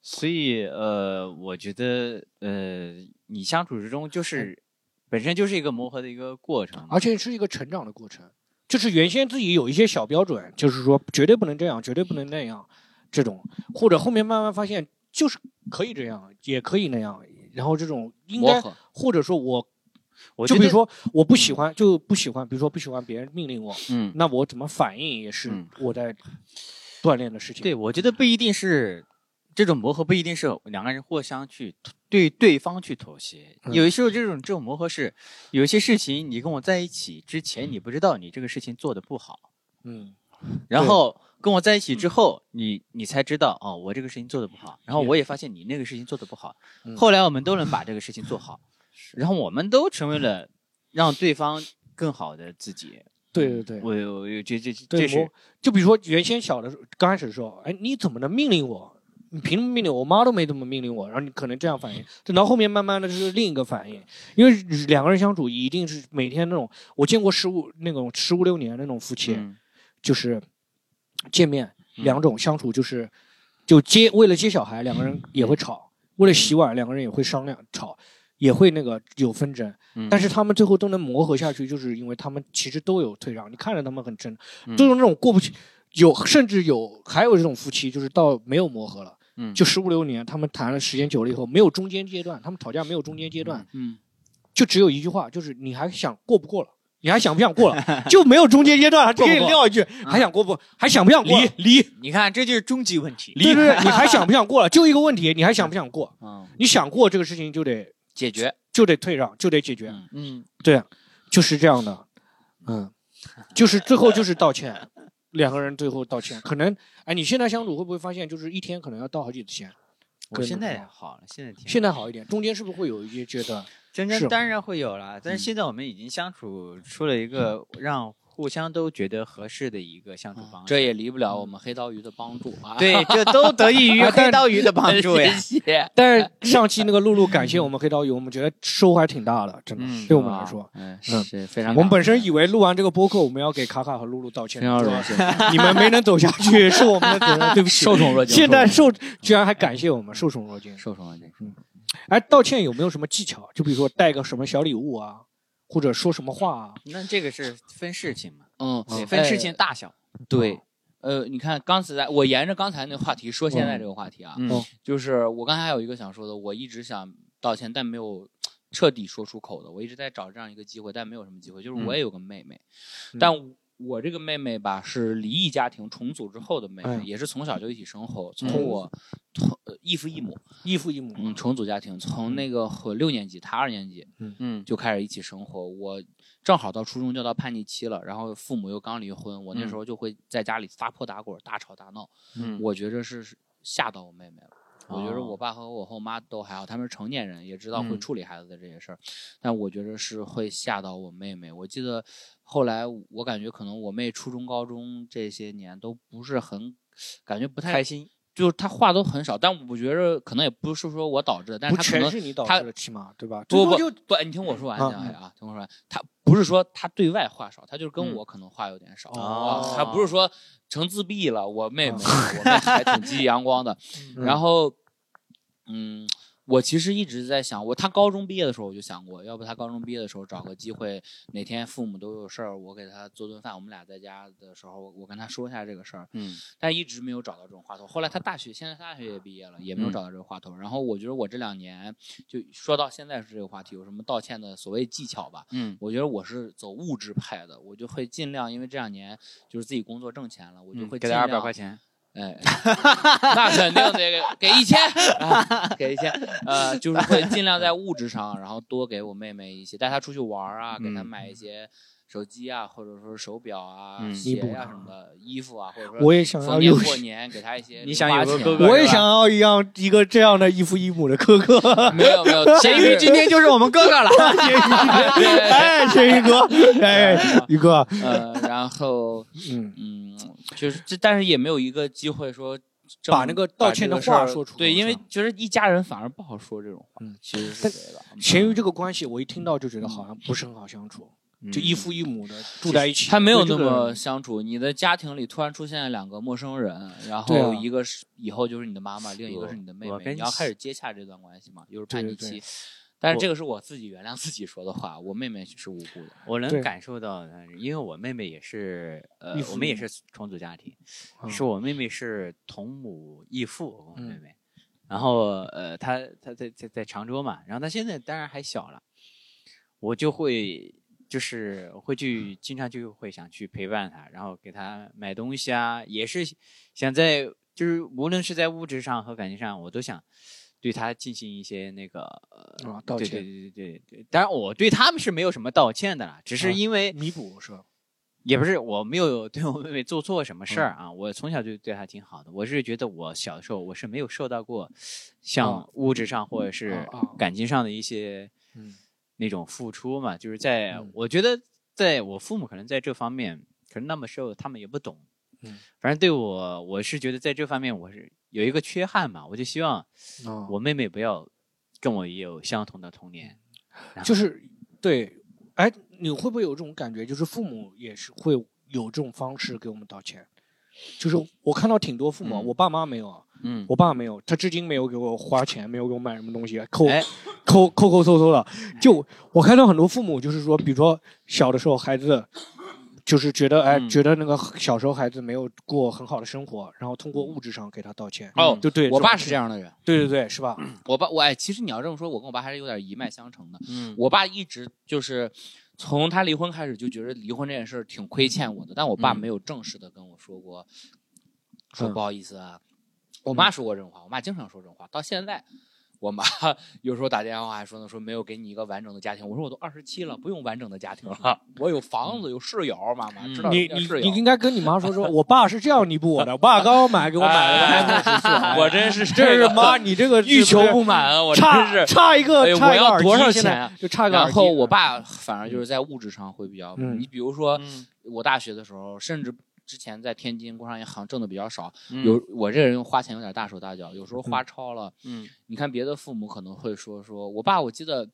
所以呃，我觉得呃，你相处之中就是本身就是一个磨合的一个过程，而且是一个成长的过程。就是原先自己有一些小标准，就是说绝对不能这样，绝对不能那样，这种，或者后面慢慢发现就是可以这样，也可以那样，然后这种应该，或者说我我就比如说我不喜欢，就不喜欢，比如说不喜欢别人命令我，嗯，那我怎么反应也是嗯我在锻炼的事情。对，我觉得不一定是这种磨合，不一定是两个人互相去对对方去妥协。嗯有的时候这种这种磨合是，有一些事情你跟我在一起之前，你不知道你这个事情做的不好，嗯，然后跟我在一起之后，你你才知道哦，我这个事情做的不好，然后我也发现你那个事情做的不好，嗯后来我们都能把这个事情做好，然后我们都成为了让对方更好的自己。对对对。我我我觉这这是就比如说原先小的时候，刚开始的时候，哎，你怎么能命令我？你凭什么命令我？我妈都没怎么命令我，然后你可能这样反应，等到后面慢慢的就是另一个反应，因为两个人相处一定是每天那种，我见过十五那种十五六年那种夫妻，嗯就是见面嗯。两种相处，就是就接为了接小孩，两个人也会吵；为了洗碗，两个人也会商量吵，也会那个有纷争。嗯。但是他们最后都能磨合下去，就是因为他们其实都有退让。你看着他们很真，嗯。就是那种过不去。有甚至有还有这种夫妻，就是到没有磨合了，嗯。就十五六年，他们谈了时间久了以后，没有中间阶段，他们吵架没有中间阶段，嗯，就只有一句话，就是你还想过不过了，你还想不想过了，就没有中间阶段，还给你撂一句，还想过不，还想不想过？离离，你看这就是终极问题。对对对，你还想不想过了？就一个问题，你还想不想过？嗯，你想过这个事情就得解决，就得退让，就得解决。嗯嗯，对，就是这样的，嗯，就是最后就是道歉，两个人最后道歉。可能哎，你现在相处会不会发现，就是一天可能要道好几次歉？我现在好了，现在挺现在好一。点，中间是不是会有一些阶段？真是真当然会有了，但是嗯。现在我们已经相处出了一个让互相都觉得合适的一个相处方式。这也离不了我们黑刀鱼的帮助啊。对，这 都得益于黑刀鱼的帮助呀。谢谢。但是上期那个露露感谢我们黑刀鱼，我们觉得收获还挺大的，真的，嗯对我们来说。嗯，嗯是非常。我们本身以为录完这个播客，我们要给卡卡和露露道歉非，常是荣吧幸，你们没能走下去是我们的责任，对不起。受宠若惊。现在受受居然还感谢我们，受宠若惊。受宠若惊。嗯哎，道歉有没有什么技巧？就比如说带个什么小礼物啊，或者说什么话啊？那这个是分事情嘛？嗯，分事情大小。对，呃，你看刚才我沿着刚才那个话题说现在这个话题啊，就是我刚才还有一个想说的，我一直想道歉，但没有彻底说出口的，我一直在找这样一个机会，但没有什么机会。就是我嗯也有个妹妹，嗯但我这个妹妹吧是离异家庭重组之后的妹妹，嗯也是从小就一起生活，嗯从我同呃异父异母，异父异母，嗯，重组家庭，从那个我六年级，她二年级嗯就开始一起生活。我正好到初中就到叛逆期了，然后父母又刚离婚，我那时候就会在家里撒泼打滚、大吵大闹。嗯我觉着是吓到我妹妹了。我觉得哦我爸和我后妈都还好，他们是成年人，也知道会嗯处理孩子的这些事儿，但我觉得是会吓到我妹妹。我记得后来我感觉可能我妹初中、高中这些年都不是很，感觉不太开心，就是她话都很少，但我觉着可能也不是说我导致的，但是不她可能全是你导致的，起码对吧？不不不，你听我说完，啊讲啊，听我说完。他不是说他对外话少，他就是跟嗯我可能话有点少。哦啊他不是说成自闭了。我妹妹，我妹还挺积极阳光的。嗯然后，嗯，我其实一直在想，我他高中毕业的时候我就想过，要不他高中毕业的时候找个机会，哪天父母都有事儿，我给他做顿饭，我们俩在家的时候，我我跟他说一下这个事儿。嗯但一直没有找到这种话头。后来他大学，现在大学也毕业了，也没有嗯找到这个话头。然后我觉得我这两年就说到现在是这个话题，有什么道歉的所谓技巧吧？嗯我觉得我是走物质派的，我就会尽量，因为这两年就是自己工作挣钱了，我就嗯会给他二百块。钱，哎，那肯定得给给一千、啊，给一千。呃，就是会尽量在物质上，然后多给我妹妹一些，带她出去玩儿啊，给她嗯买一些手机啊，或者说手表啊、嗯鞋弥补呀、什么的，衣服啊，或者说我也想要逢年有，过年给她一些你想有个哥哥我也想要一样一个这样的异父异母的哥哥。没有没有，咸鱼今天就是我们哥哥了。咸鱼哎，咸鱼哥，哎，鱼哥，呃，然后嗯，嗯，就是这，但是也没有一个机会说把那个道歉的话说出口对，因为是吧觉得一家人反而不好说这种话，嗯其实是。咸鱼这个关系，我一听到就觉得好像不是很好相处，就一父一母的住在一起，他没有那么相处，你的家庭里突然出现了两个陌生人，然后一个是以后就是你的妈妈，另一个是你的妹妹，你要开始接洽这段关系嘛，又是叛逆期。但是这个是我自己原谅自己说的话，我妹妹是无辜的。我能感受到的，因为我妹妹也是，呃我们也是重组家庭，嗯是我妹妹是同母异父，我嗯妹妹，然后呃，她她在在在常州嘛，然后她现在当然还小了，我就会就是会去经常就会想去陪伴她，然后给她买东西啊，也是想在就是无论是在物质上和感情上，我都想。对他进行一些那个呃道歉对对对对，当然我对他们是没有什么道歉的啦，只啊是因为弥补是吧？也不是我没有对我妹妹做错什么事嗯。儿啊，我从小就对她挺好的。我是觉得我小的时候我是没有受到过像啊物质上或者是感情上的一些嗯。那种付出嘛，就是在嗯。我觉得在我父母可能在这方面可能那么时候他们也不懂，嗯，反正对我我是觉得在这方面我是有一个缺憾嘛，我就希望啊，我妹妹不要跟我也有相同的童年，就是对，哎，你会不会有这种感觉？就是父母也是会有这种方式给我们道歉。就是我看到挺多父母，嗯我爸妈没有啊，嗯，我爸没有，他至今没有给我花钱，没有给我买什么东西，抠哎抠抠抠搜搜的。就我看到很多父母，就是说，比如说小的时候孩子。就是觉得，哎，嗯觉得那个小时候孩子没有过很好的生活，然后通过物质上给他道歉。哦就对，我爸是这这样的人，对对对，是吧？我爸我哎，其实你要这么说，我跟我爸还是有点一脉相承的。嗯我爸一直就是从他离婚开始就觉得离婚这件事儿挺亏欠我的，但我爸嗯没有正式的跟我说过，说嗯不好意思啊。我妈说过这种话，我妈经常说这种话，到现在。我妈 有时候打电话还说呢，说没有给你一个完整的家庭。我说我都二十七了，不用完整的家庭了，我有房子，有室友，妈妈嗯知道你你你应该跟你妈说说，我爸是这样弥补我的，我爸刚刚买给我买了个 iPhone 十四，哎我真是这是妈，你这个 欲求不满啊！我真差是。差一个差一个我要多少钱啊就差个耳机。然后我爸反而就是在物质上会比较，嗯你比如说嗯我大学的时候，甚至之前在天津工商银行挣的比较少，嗯有我这个人花钱有点大手大脚，有时候花超了。嗯你看别的父母可能会说说，我爸我记得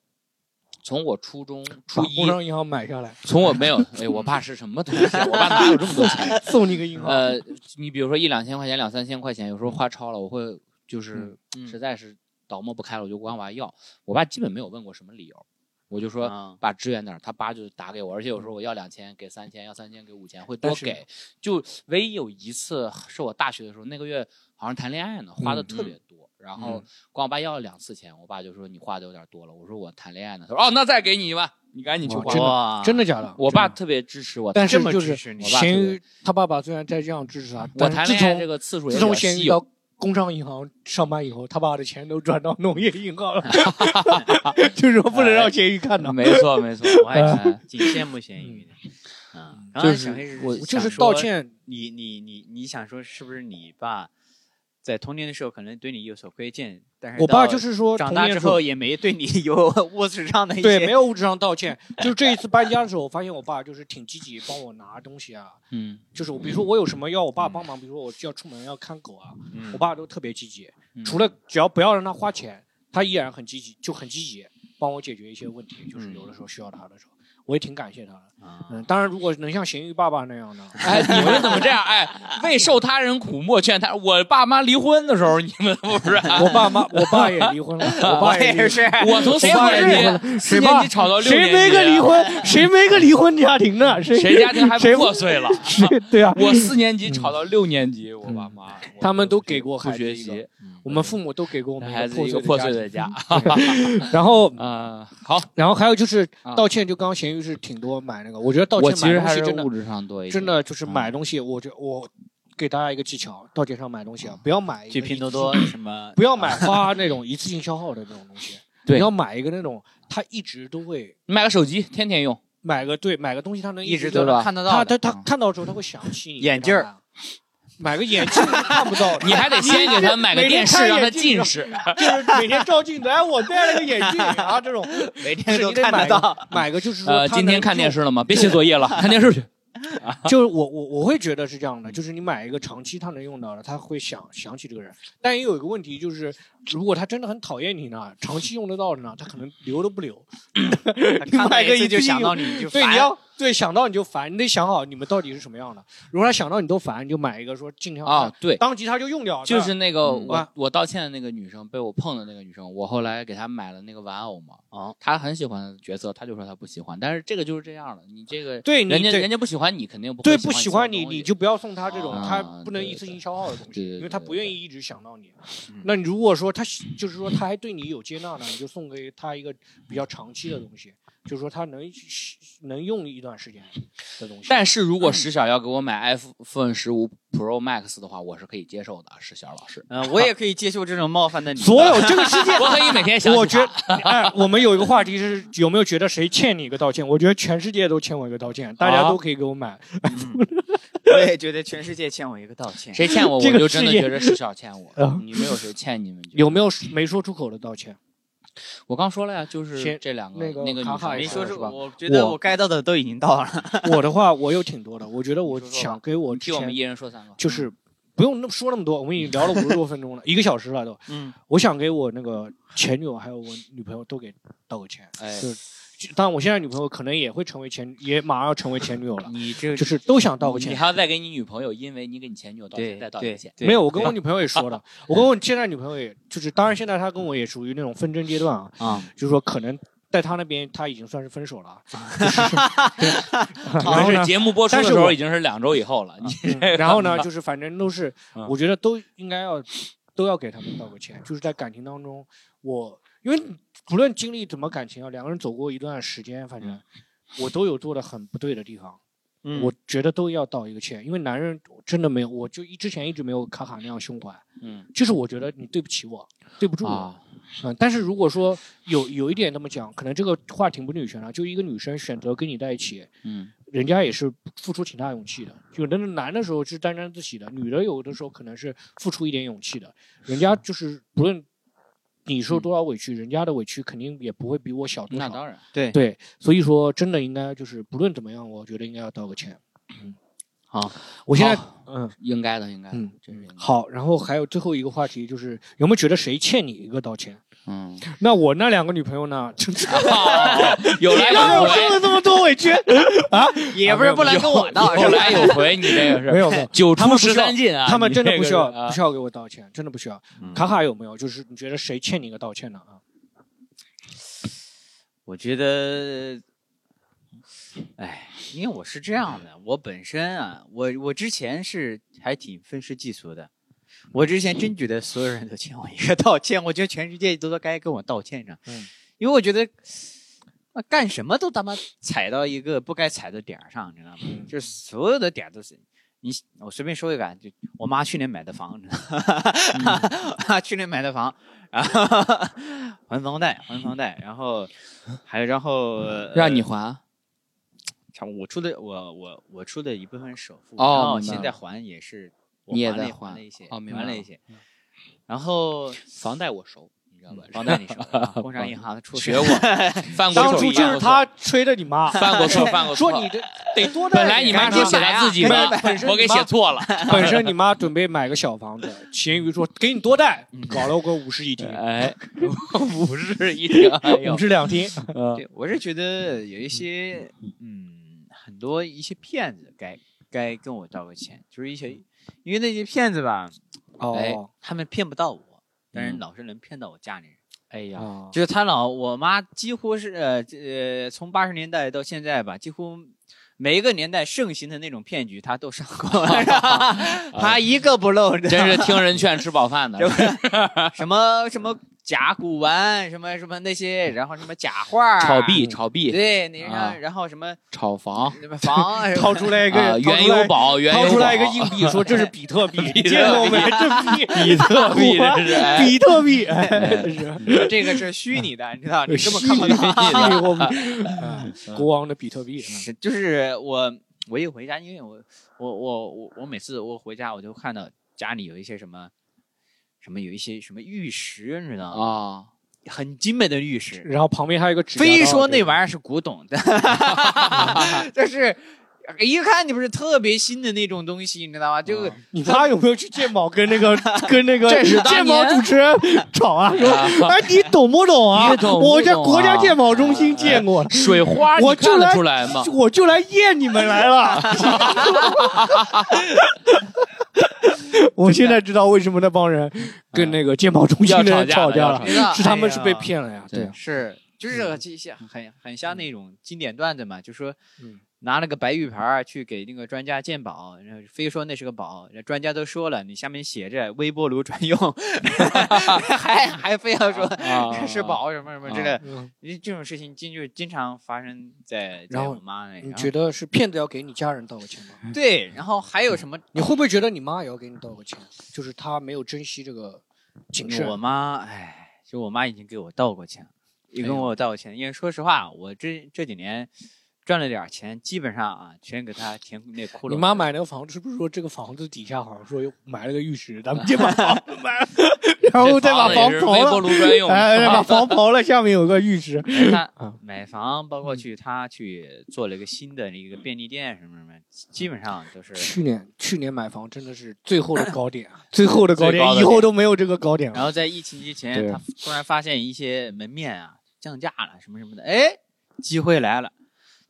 从我初中把初一工，商银行买下来，从我 没有，哎，我爸是什么东西啊？我爸哪有这么多钱？送你个银行。呃，你比如说一两千块钱、两三千块钱，有时候花超了，我会就是嗯实在是倒磨不开了，我就管我爸要。我爸基本没有问过什么理由，我就说啊爸支援点儿，他爸就打给我，而且有时候我要两千给三千，要三千给五千，会多给。就唯一有一次是我大学的时候，那个月好像谈恋爱呢，花的嗯特别多，然后嗯管我爸要了两次钱，我爸就说你花的有点多了，我说我谈恋爱呢，他说哦那再给你一万，你赶紧去花哇真。的假的？我爸特别支持我，这么但是就是支持你我爸他爸爸虽然在这样支持他，我谈恋爱这个次数也自从比较稀有咸鱼到工商银行上班以后，他把的钱都转到农业银行了，就是说不能让咸鱼看到。没错没错，我还哎挺羡慕咸鱼的。嗯，刚小黑是我就是道歉，你你你你想说是不是你爸在童年的时候可能对你有所亏欠，但是我爸就是说长大之后也没对你 有物质上的一些对没有物质上道歉，就是这一次搬家的时候，我发现我爸就是挺积极帮我拿东西啊，嗯，就是我比如说我有什么要我爸帮忙，比如说我要出门要看狗啊，嗯我爸都特别积极，嗯除了只要不要让他花钱，他依然很积极，就很积极帮我解决一些问题，就是有的时候需要他的时候，我也挺感谢他的。啊嗯，当然如果能像咸鱼爸爸那样的，哎，你们怎么这样？哎，为受他人苦，莫劝他。我爸妈离婚的时候，你们不是？我爸妈我爸也离婚了，我爸也是，我从四年婚级四年级吵到六年级，谁没个离婚？谁没个离婚家庭呢？谁谁家庭还谁破碎了？谁对啊？我四年级吵到六年级，我爸妈他们都给过孩子一个习，我们父母都给过我们孩子一个破破碎的的家。庭。然后，啊，好，然后还有就是啊道歉，就刚刚咸鱼是挺多买那个，我觉得道歉买我其实还东西真的是物质上多一点，真的就是嗯买东西，我觉我给大家一个技巧，到街上买东西啊，不要买一个去拼多多什么不要买花那种一次性消耗的那种东西，对你要买一个那种他一直都会你买个手机，天天用。买个对买个东西，他能一直直对吧都能看得到他。他他看到之后他会想起你眼镜儿，买个眼镜看不到，你还得先给他买个电视，让他近视。就是每天照镜子，哎，我戴了个眼镜啊，这种每天都看得到。买个就是说呃，今天看电视了吗？别写作业了，看电视去。就是我我我会觉得是这样的，就是你买一个长期他能用到的，他会想想起这个人。但也有一个问题，就是如果他真的很讨厌你呢，长期用得到的呢，他可能留都不留。看到买个一次就想到你就对，你要对想到你就烦，你得想好你们到底是什么样的。如果他想到你都烦，你就买一个说尽量啊，对，当即他就用掉，就是那个嗯我啊我道歉的那个女生，被我碰的那个女生，我后来给她买了那个玩偶嘛。啊，她很喜欢角色，她就说她不喜欢，但是这个就是这样的，你这个对人家人家不喜欢你，肯定不对会不喜欢你，你就不要送他这种啊他不能一次性消耗的东西，因为他不愿意一直想到你嗯。那你如果说他就是说他还对你有接纳呢，你就送给他一个比较长期的东西，就是说他能能用一段时间的东西。但是如果石小要给我买 iPhone 十五 Pro Max 的话，我是可以接受的，石小老师。嗯，我也可以接受这种冒犯的你。所有这个世界，我可以每天想我觉得，哎，我们有一个话题是有没有觉得谁欠你一个道歉？我觉得全世界都欠我一个道歉，大家啊都可以给我买。我也觉得全世界欠我一个道歉。谁欠我，我这个就真的觉得是小欠我啊。你没有谁欠你们？有没有没说出口的道歉？我刚说了呀，就是这两个那个那个女生卡卡没说出，是吧？我觉得我我该到的都已经到了。我的话，我有挺多的。我觉得我想给我替我们一人说三个。就是不用那么说那么多，我们已经聊了五十多分钟了，一个小时了都。嗯，我想给我那个前女友还有我女朋友都给道个歉。哎，就就当然我现在女朋友可能也会成为前，也马上要成为前女友了，你这就是都想道个歉你。还要再给你女朋友，因为你给你前女友道歉，再道个歉。没有，我跟我女朋友也说了，我跟我现在女朋友也就是，当然现在她跟我也属于那种纷争阶段啊，啊，就是说可能在她那边她已经算是分手了 但是 节目播出的时候已经是两周以后了，然后呢，就是反正都是嗯，我觉得都应该要都要给他们道个歉，就是在感情当中，我因为不论经历怎么感情啊，两个人走过一段时间，反正我都有做的很不对的地方，嗯我觉得都要道一个歉，因为男人真的没有，我就一之前一直没有卡卡那样胸怀，嗯就是我觉得你对不起我，对不住我。啊，嗯，但是如果说有有一点那么讲，可能这个话挺不女权的，就一个女生选择跟你在一起，嗯人家也是付出挺大勇气的。有的男的时候是沾沾自喜的，女的有的时候可能是付出一点勇气的。人家就是不论你受多少委屈，人家的委屈肯定也不会比我小多少。那当然，对对，所以说真的应该就是不论怎么样，我觉得应该要道个歉。嗯，好，我现在嗯应该的，应该的嗯，真是应该的，好，然后还有最后一个话题就是有没有觉得谁欠你一个道歉？嗯，那我那两个女朋友呢？就 是有来有回，受了这么多委屈啊！也不是不来跟我道，有是吧？来有回，你这个是没有没有，九 出十三进啊，他们真的不需要啊不需要给我道歉，真的不需要。嗯卡卡有没有？就是你觉得谁欠你一个道歉呢？啊？我觉得，哎，因为我是这样的，我本身啊，我我之前是还挺愤世嫉俗的，我之前真觉得所有人都欠我一个道歉，我觉得全世界都都该跟我道歉上，嗯，因为我觉得。啊，干什么都他妈踩到一个不该踩的点儿上，你知道吗？嗯就是所有的点儿都是，你我随便说一个啊，就我妈去年买的房，嗯。去年买的房，然后还房贷，还房贷，然后还有然后让你呃还？差不多我出的我我我出的一部分首付，哦然后现在还也是我你也在还还了一些，哦明白了还了一些，然后房贷我熟，你知道吧？房贷你收了啊，工商银行出学过，犯过错当初就是他吹着你妈，犯过错，犯过错。说你这得本来你妈说说写他自己本的本身，我给写错了。本身你妈准备买个小房子，咸鱼说给你多贷，搞了个五室一厅，哎，五室一听，哎呦五，室两厅，对，我是觉得有一些，嗯，很多一些骗子该该跟我道个歉，就是一些，因为那些骗子吧，哎哦，他们骗不到我，但是嗯老是能骗到我家里人。哎呀，啊，就是他老，我妈几乎是呃呃，从八十年代到现在吧，几乎每一个年代盛行的那种骗局，他都上过，他一个不漏。真是听人劝吃饱饭的。什么什么假古玩，什么什么那些，然后什么假画，炒币，炒币，对，你啊。然然后什么炒房，什么房，掏出来一个啊，原油宝，原油宝，掏出来一个硬币，说这是比特币，比特币。见过没？这币 比特币，这是。哎比特币，这个是虚拟的，你知道，你根本看不到。国王的比特币，就是我我一回家，因为我我我我我每次我回家，我就看到家里有一些什么什么有一些什么玉石，你知道吗？啊，很精美的玉石，然后旁边还有一个指，非说那玩意儿是古董的，这是一看你不是特别新的那种东西，你知道吗？就你妈有没有去鉴宝跟那个 跟那个鉴宝主持人吵啊？哎，你懂不懂啊？我在国家啊鉴宝中心见过，水花，我就来？我就来验你们来了。我现在知道为什么那帮人跟那个鉴宝中心的人吵架了要吵架了，是他们是被骗了呀。对对，是就是这些很很像那种经典段子嘛，就说嗯拿了个白玉牌去给那个专家鉴宝，然后非说那是个宝，人专家都说了，你下面写着微波炉专用，还还非要说啊这是宝什么什么之类的。嗯，你这种事情经就经常发生在在然后我妈那里。你觉得是骗子要给你家人道个歉吗？对，然后还有什么？你会不会觉得你妈也要给你道个歉？就是她没有珍惜这个谨慎。我妈，哎，就我妈已经给我道过歉，也跟我道过歉。因为说实话，我这这几年赚了点儿钱，基本上啊，全给他填那 窟窿。你妈买那个房子，是不是说这个房子底下好像说又埋了个玉石，咱们先把房子买了，然后再把房刨了，炉专用，哎，再把房刨了，下面有个玉石。她啊买房，包括去他去做了一个新的一个便利店什么什么，基本上都是去年去年买房真的是最后的高点啊，最后的高点，高的以后都没有这个高点了。然后在疫情之前，他突然发现一些门面啊降价了，什么什么的，哎，机会来了，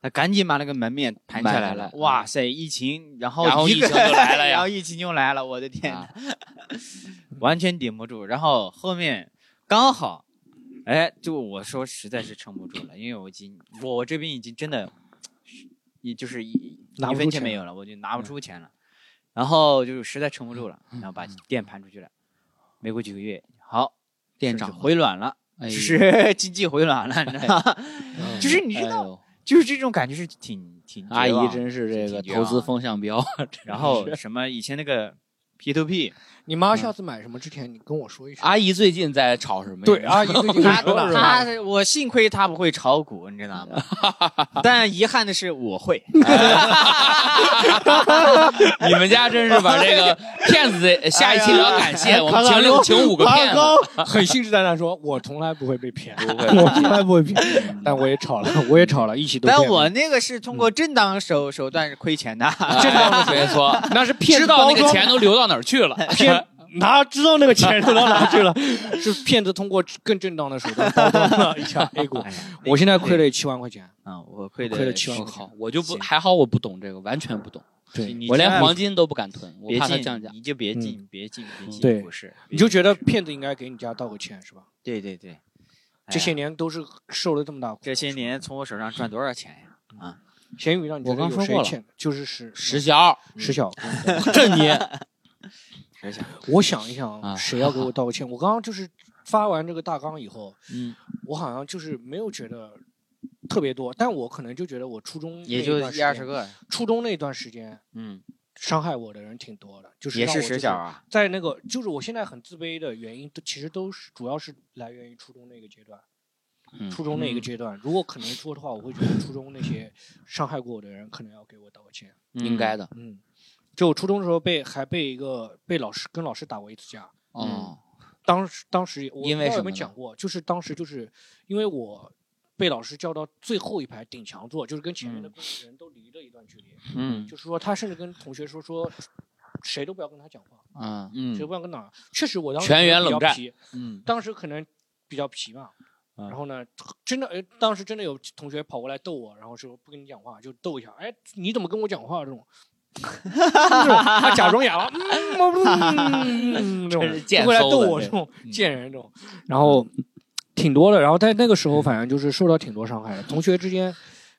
他赶紧把那个门面盘下来了。哇塞，疫情，然后然后一个疫情就来了呀 然后疫情就来了，我的天哪，啊完全顶不住。然后后面刚好，哎，就我说实在是撑不住了，因为我已经我这边已经真的，也就是一分钱没有了，我就拿不出钱了。然后就是实在撑不住了，然后把店盘出去了。没过几个月，好，店长回暖了，就是 经济回暖了，你知道吗？就是你知道，就是这种感觉是挺挺阿姨真是这个投资风向标，然后什么以前那个 P to P，你妈下次买什么之前，你跟我说一声。阿姨最近在炒什么？对，阿姨最近他说了他我幸亏她不会炒股，你知道吗？但遗憾的是我会，你们家真是把这个骗子 下一期聊感谢，哎我们请六请五个骗子，高很信誓旦旦说：“我从来不会被骗，我从来不会骗。”但我也炒了，我也炒了，一起都骗。但我那个是通过正当手手段是亏钱的，正当没错，那是骗子知道那个钱都流到哪儿去了。骗，哪知道那个钱流到哪去了？是骗子通过更正当的手段 包装了一下 A 股。我现在亏了七万块钱，啊，我亏的亏了七万块钱，我就不还好，我不懂这个，完全不懂，对，我连黄金都不敢囤，我怕它降价。你就别进，别进，别进对。股市，你就觉得骗子应该给你家道个歉是吧？对对对，这些年都是受了这么大苦，这些年从我手上赚多少钱呀？啊，咸鱼让你我刚说过了？就是石石小。石小。正你，我想一想，啊谁要给我道个歉？我刚刚就是发完这个大纲以后，嗯，我好像就是没有觉得特别多，但我可能就觉得我初中也就段时间一二十，个，初中那段时间嗯，伤害我的人挺多的，就是也是让我就实小啊。在那个就是我现在很自卑的原因，都其实都是主要是来源于初中那个阶段。嗯初中那个嗯阶段，如果可能说的话，我会觉得初中那些伤害过我的人，可能要给我道个歉。应该的。嗯，就我初中的时候被还被一个被老师跟老师打过一次架。哦，当时当时我因为什么讲过，就是当时就是因为我被老师叫到最后一排顶墙坐，就是跟前面的嗯人都离了一段距离。嗯就是说他甚至跟同学说说，谁都不要跟他讲话，嗯嗯不要跟他。确实我当时全员冷战皮嗯当时可能比较皮嘛。嗯然后呢，真的，哎，当时真的有同学跑过来逗我，然后说不跟你讲话，就逗一下，哎，你怎么跟我讲话，这种他假装哑巴，嗯，嗯，这种真是贱就过来逗我这种嗯。贱人这种，然后挺多的，然后在那个时候，反正就是受到挺多伤害的，同学之间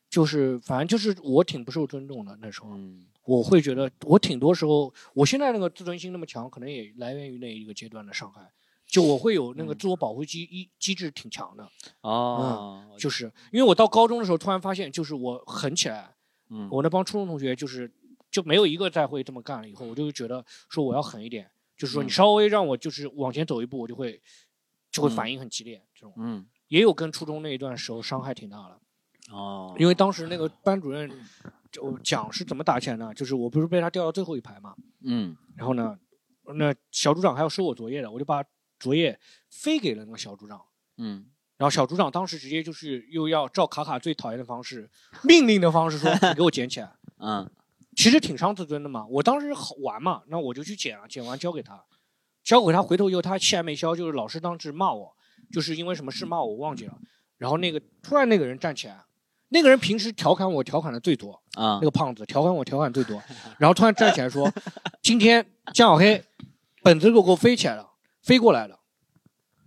就是反正就是我挺不受尊重的那时候，嗯。我会觉得我挺多时候，我现在那个自尊心那么强，可能也来源于那一个阶段的伤害。就我会有那个嗯。自我保护机机机制挺强的，哦，就是因为我到高中的时候突然发现，就是我狠起来，嗯。我那帮初中同学就是就没有一个再会这么干了。以后我就觉得说我要狠一点，就是说你嗯稍微让我就是往前走一步，我就会就会嗯反应很激烈。这种嗯也有跟初中那一段时候伤害挺大的。哦，因为当时那个班主任就讲是怎么打起来呢？就是我不是被他调到最后一排嘛，嗯然后呢，那小组长还要收我作业的，我就把作业飞给了那个小组长。嗯然后小组长当时直接就是又要照卡卡最讨厌的方式，命令的方式说：“你给我捡起来。嗯”其实挺伤自尊的嘛。我当时好玩嘛，那我就去捡了，捡完交给他，交给他回头以后他气还没消，就是老师当时骂我，就是因为什么事骂我，我忘记了。然后那个突然那个人站起来，那个人平时调侃我调侃的最多，啊那个胖子调侃我调侃最多，然后突然站起来说：“今天江小黑本子给我给我飞起来了，飞过来了。”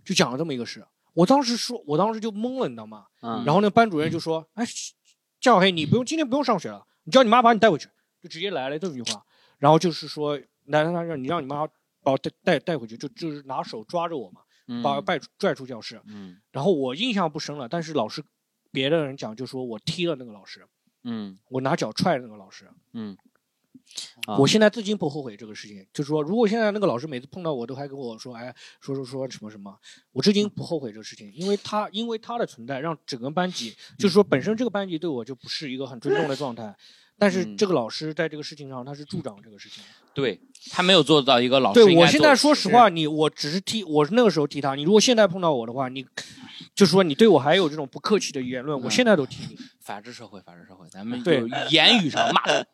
就讲了这么一个事。我当时说，我当时就懵了，你知道吗？嗯，然后那个班主任就说：“哎，江小黑，你不用今天不用上学了，你叫你妈把你带回去。”就直接来了这么一句话。然后就是说，来来来，让你让你妈把我带带带回去，就就是拿手抓着我嘛，把我嗯带拽出教室。嗯然后我印象不深了，但是老师别的人讲就说我踢了那个老师，嗯我拿脚踹了那个老师。嗯，啊我现在至今不后悔这个事情，就是说，如果现在那个老师每次碰到我都还跟我说，哎，说说说什么什么，我至今不后悔这个事情，因为他因为他的存在，让整个班级，就是说本身这个班级对我就不是一个很尊重的状态，但是嗯这个老师在这个事情上他是助长这个事情。对他没有做到一个老师对我现在说实话，你我只是替，我是那个时候替他，你如果现在碰到我的话，你就说你对我还有这种不客气的言论，我嗯现在都替你。法治社会，法治社会，咱们对就言语上骂他，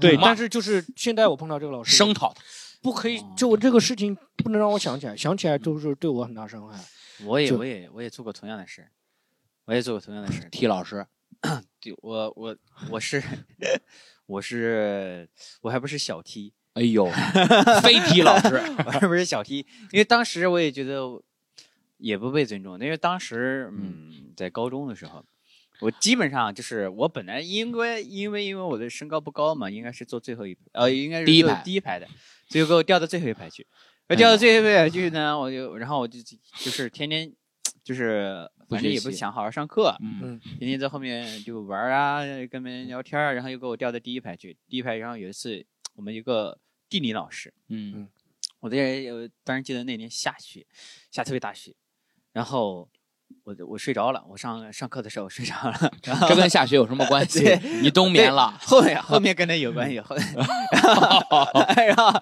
对，但是就是现在我碰到这个老师，声讨他。不可以哦，就这个事情不能让我想起来，想起来都是对我很大伤害。我也我也我也做过同样的事，我也做过同样的事。替老师，对我我我是 我是我还不是小 T，哎呦，飞踢老师，我还不是小 T，因为当时我也觉得也不被尊重，因为当时嗯在高中的时候，我基本上就是我本来应该因为因为我的身高不高嘛，应该是坐最后一排，呃，应该是坐第一排第一排的，最后给我调到最后一排去。我调到最后一排去呢，我就然后我就就是天天就是不反正也不想好好上课，嗯天天在后面就玩儿啊，跟别人聊天儿，然后又给我调到第一排去。第一排，然后有一次我们一个地理老师，嗯我在我当时记得那年下雪，下特别大雪，然后我我睡着了，我上上课的时候睡着了，然后这跟下雪有什么关系？你冬眠了，后面后面跟他有关系，后面 然后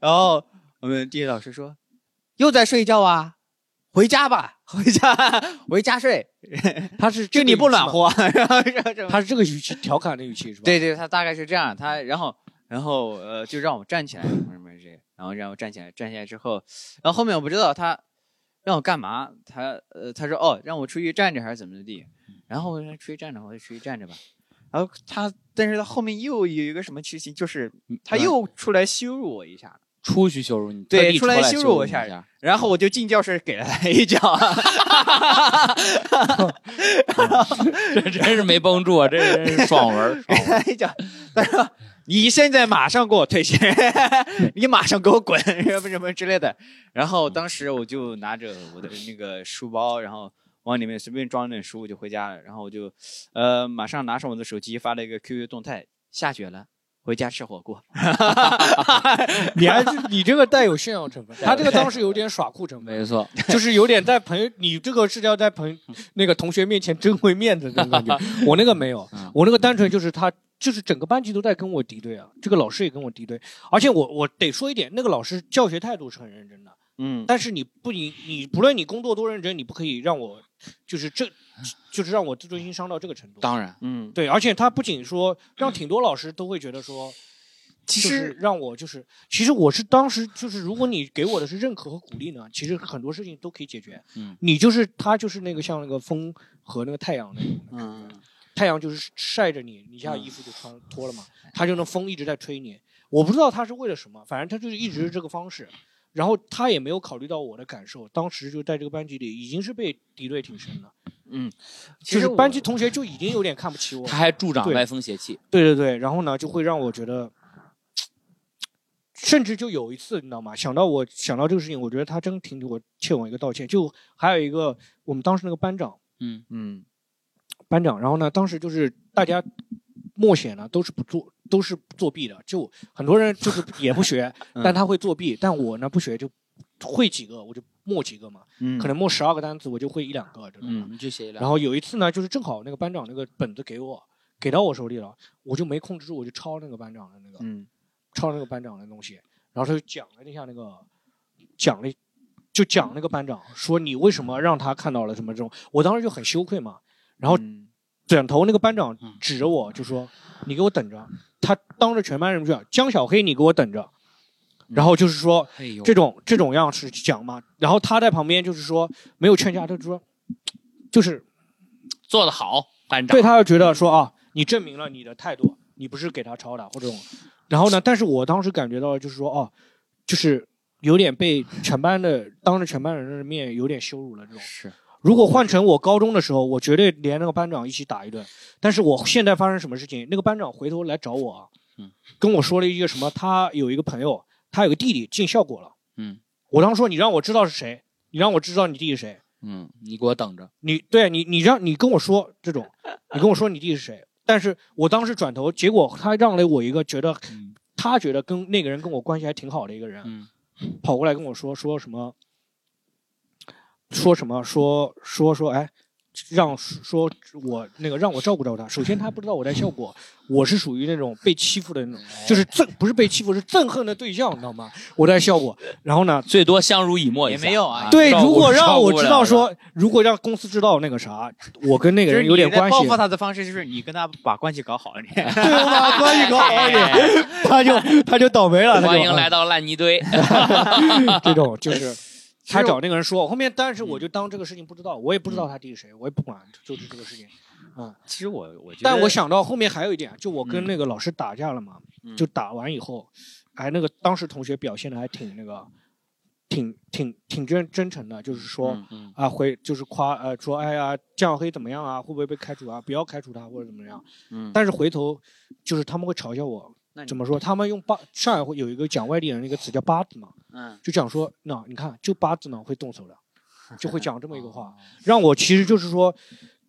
然后我们地理老师说又在睡觉啊，回家吧，回家回家睡，他是就你不暖和，和，然后这这他是这个语气调侃的语气是吧？对对，他大概是这样，他然后然后呃就让我站起来什么什么这个，然后让我站起来，站起来之后，然后后面我不知道他让我干嘛，他呃他说哦让我出去站着还是怎么地，然后我说出去站着，我就出去站着吧。然后他，但是他后面又有一个什么事情，就是他又出来羞辱我一下，出去羞辱你，对出来羞辱我一下然后我就进教室给了他一脚，这真是没绷住啊，这真是爽文 一脚，他说：“你现在马上给我退学，你马上给我滚，什么什么之类的。”然后当时我就拿着我的那个书包，然后往里面随便装点书，我就回家了。然后我就，呃，马上拿上我的手机发了一个 QQ 动态：下雪了，回家吃火锅。你还是你这个带有炫耀成分，他这个当时有点耍酷成分，没错，就是有点在朋友，你这个是要在朋那个同学面前争回面子的那种感觉。我那个没有嗯，我那个单纯就是他，就是整个班级都在跟我敌对啊，这个老师也跟我敌对，而且我我得说一点，那个老师教学态度是很认真的，嗯但是你不你你不论你工作多认真，你不可以让我就是这，就是让我自尊心伤到这个程度。当然，嗯，对，而且他不仅说让挺多老师都会觉得说，其实让我就是，其实我是当时就是，如果你给我的是认可和鼓励呢，其实很多事情都可以解决。嗯，你就是他就是那个像那个风和那个太阳那种，嗯太阳就是晒着你，你一下衣服就穿脱了嘛，他就那风一直在吹你。我不知道他是为了什么，反正他就是一直是这个方式。然后他也没有考虑到我的感受，当时就在这个班级里已经是被敌对挺深的，嗯，其实班级同学就已经有点看不起我。他还助长歪风邪气。对对对，然后呢，就会让我觉得，甚至就有一次，你知道吗？想到我想到这个事情，我觉得他真挺给我欠我一个道歉。就还有一个，我们当时那个班长，嗯嗯班长，然后呢，当时就是大家默写呢都是不作，都是作弊的，就很多人就是 也不学，嗯。但他会作弊，但我呢不学就会几个，我就默几个嘛，嗯，可能默十二个单词，我就会一两个这种。嗯，你就写一两然后有一次呢，就是正好那个班长那个本子给我，给到我手里了，我就没控制住，我就抄那个班长的那个，嗯抄那个班长的东西，然后他就讲了一下那个，讲了，就讲那个班长说你为什么让他看到了什么这种，我当时就很羞愧嘛，然后嗯转头那个班长嗯。指着我就说你给我等着，他当着全班人面江小黑你给我等着，然后就是说这种这种样式讲嘛，然后他在旁边就是说没有劝架，他就说就是做的好，班长。对。他就觉得说啊，你证明了你的态度，你不是给他抄的或者这种。然后呢，但是我当时感觉到就是说哦，就是有点被全班的当着全班人的面有点羞辱了这种。是，如果换成我高中的时候，我绝对连那个班长一起打一顿。但是我现在发生什么事情，那个班长回头来找我啊，嗯，跟我说了一句什么，他有一个朋友，他有个弟弟进校果了。嗯我当时说你让我知道是谁，你让我知道你弟弟是谁。嗯，你给我等着。你对你，你让你跟我说这种，你跟我说你弟是谁？但是我当时转头，结果他让了我一个觉得嗯他觉得跟那个人跟我关系还挺好的一个人，嗯跑过来跟我说说什么，说什么说说说哎，让说我那个让我照顾照顾他。首先他不知道我在效果，我是属于那种被欺负的那种，就是憎不是被欺负是憎恨的对象，你知道吗？我在效果，然后呢，最多相濡以沫一下也没有啊对，如果让我知道说，如果让公司知道那个啥，我跟那个人有点关系，报复他的方式就是你跟他把关系搞好了，点对，我把关系搞好一点，他就他就倒霉了。他就欢迎来到烂泥堆。这种就是他找那个人说，后面但是我就当这个事情不知道，我也不知道他弟是谁，我也不管，就是这个事情。其实我我觉得，但我想到后面还有一点，就我跟嗯那个老师打架了嘛，嗯就打完以后，哎，那个当时同学表现的还挺那个，挺挺挺真真诚的，就是说。嗯嗯啊，回就是夸呃说，哎呀，江小黑怎么样啊？会不会被开除啊？不要开除他或者怎么样。嗯，但是回头就是他们会嘲笑我，怎么说？他们用八上海会有一个讲外地人的一个词叫八字嘛，嗯就讲说，那你看就八字呢会动手的，就会讲这么一个 哦话，让我其实就是说，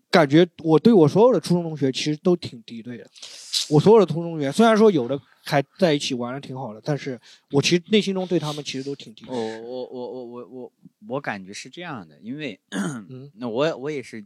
感觉我对我所有的初中同学其实都挺敌对的。我所有的初中同学，虽然说有的还在一起玩的挺好的，但是我其实内心中对他们其实都挺敌对的。我我我我我我感觉是这样的，因为嗯 那我我也是，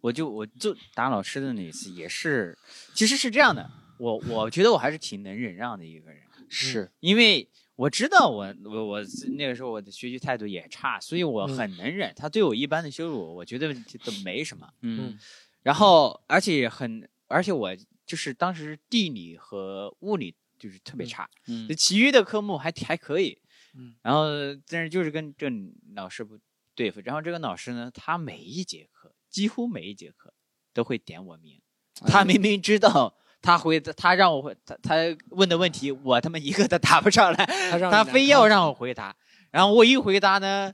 我就我就打老师的那一次也是，其实是这样的，我我觉得我还是挺能忍让的一个人，是。因为我知道我我我那个时候我的学习态度也差，所以我嗯。很能忍。他对我一般的羞辱，我觉得都没什么。嗯然后而且很而且我就是当时地理和物理就是特别差，嗯其余的科目还还可以，嗯，然后但是就是跟这老师不对付，然后这个老师呢，他每一节课几乎每一节课都会点我名，他明明知道他回他让我回他他问的问题我他妈一个都答不上来，他非要让我回答，然后我一回答呢，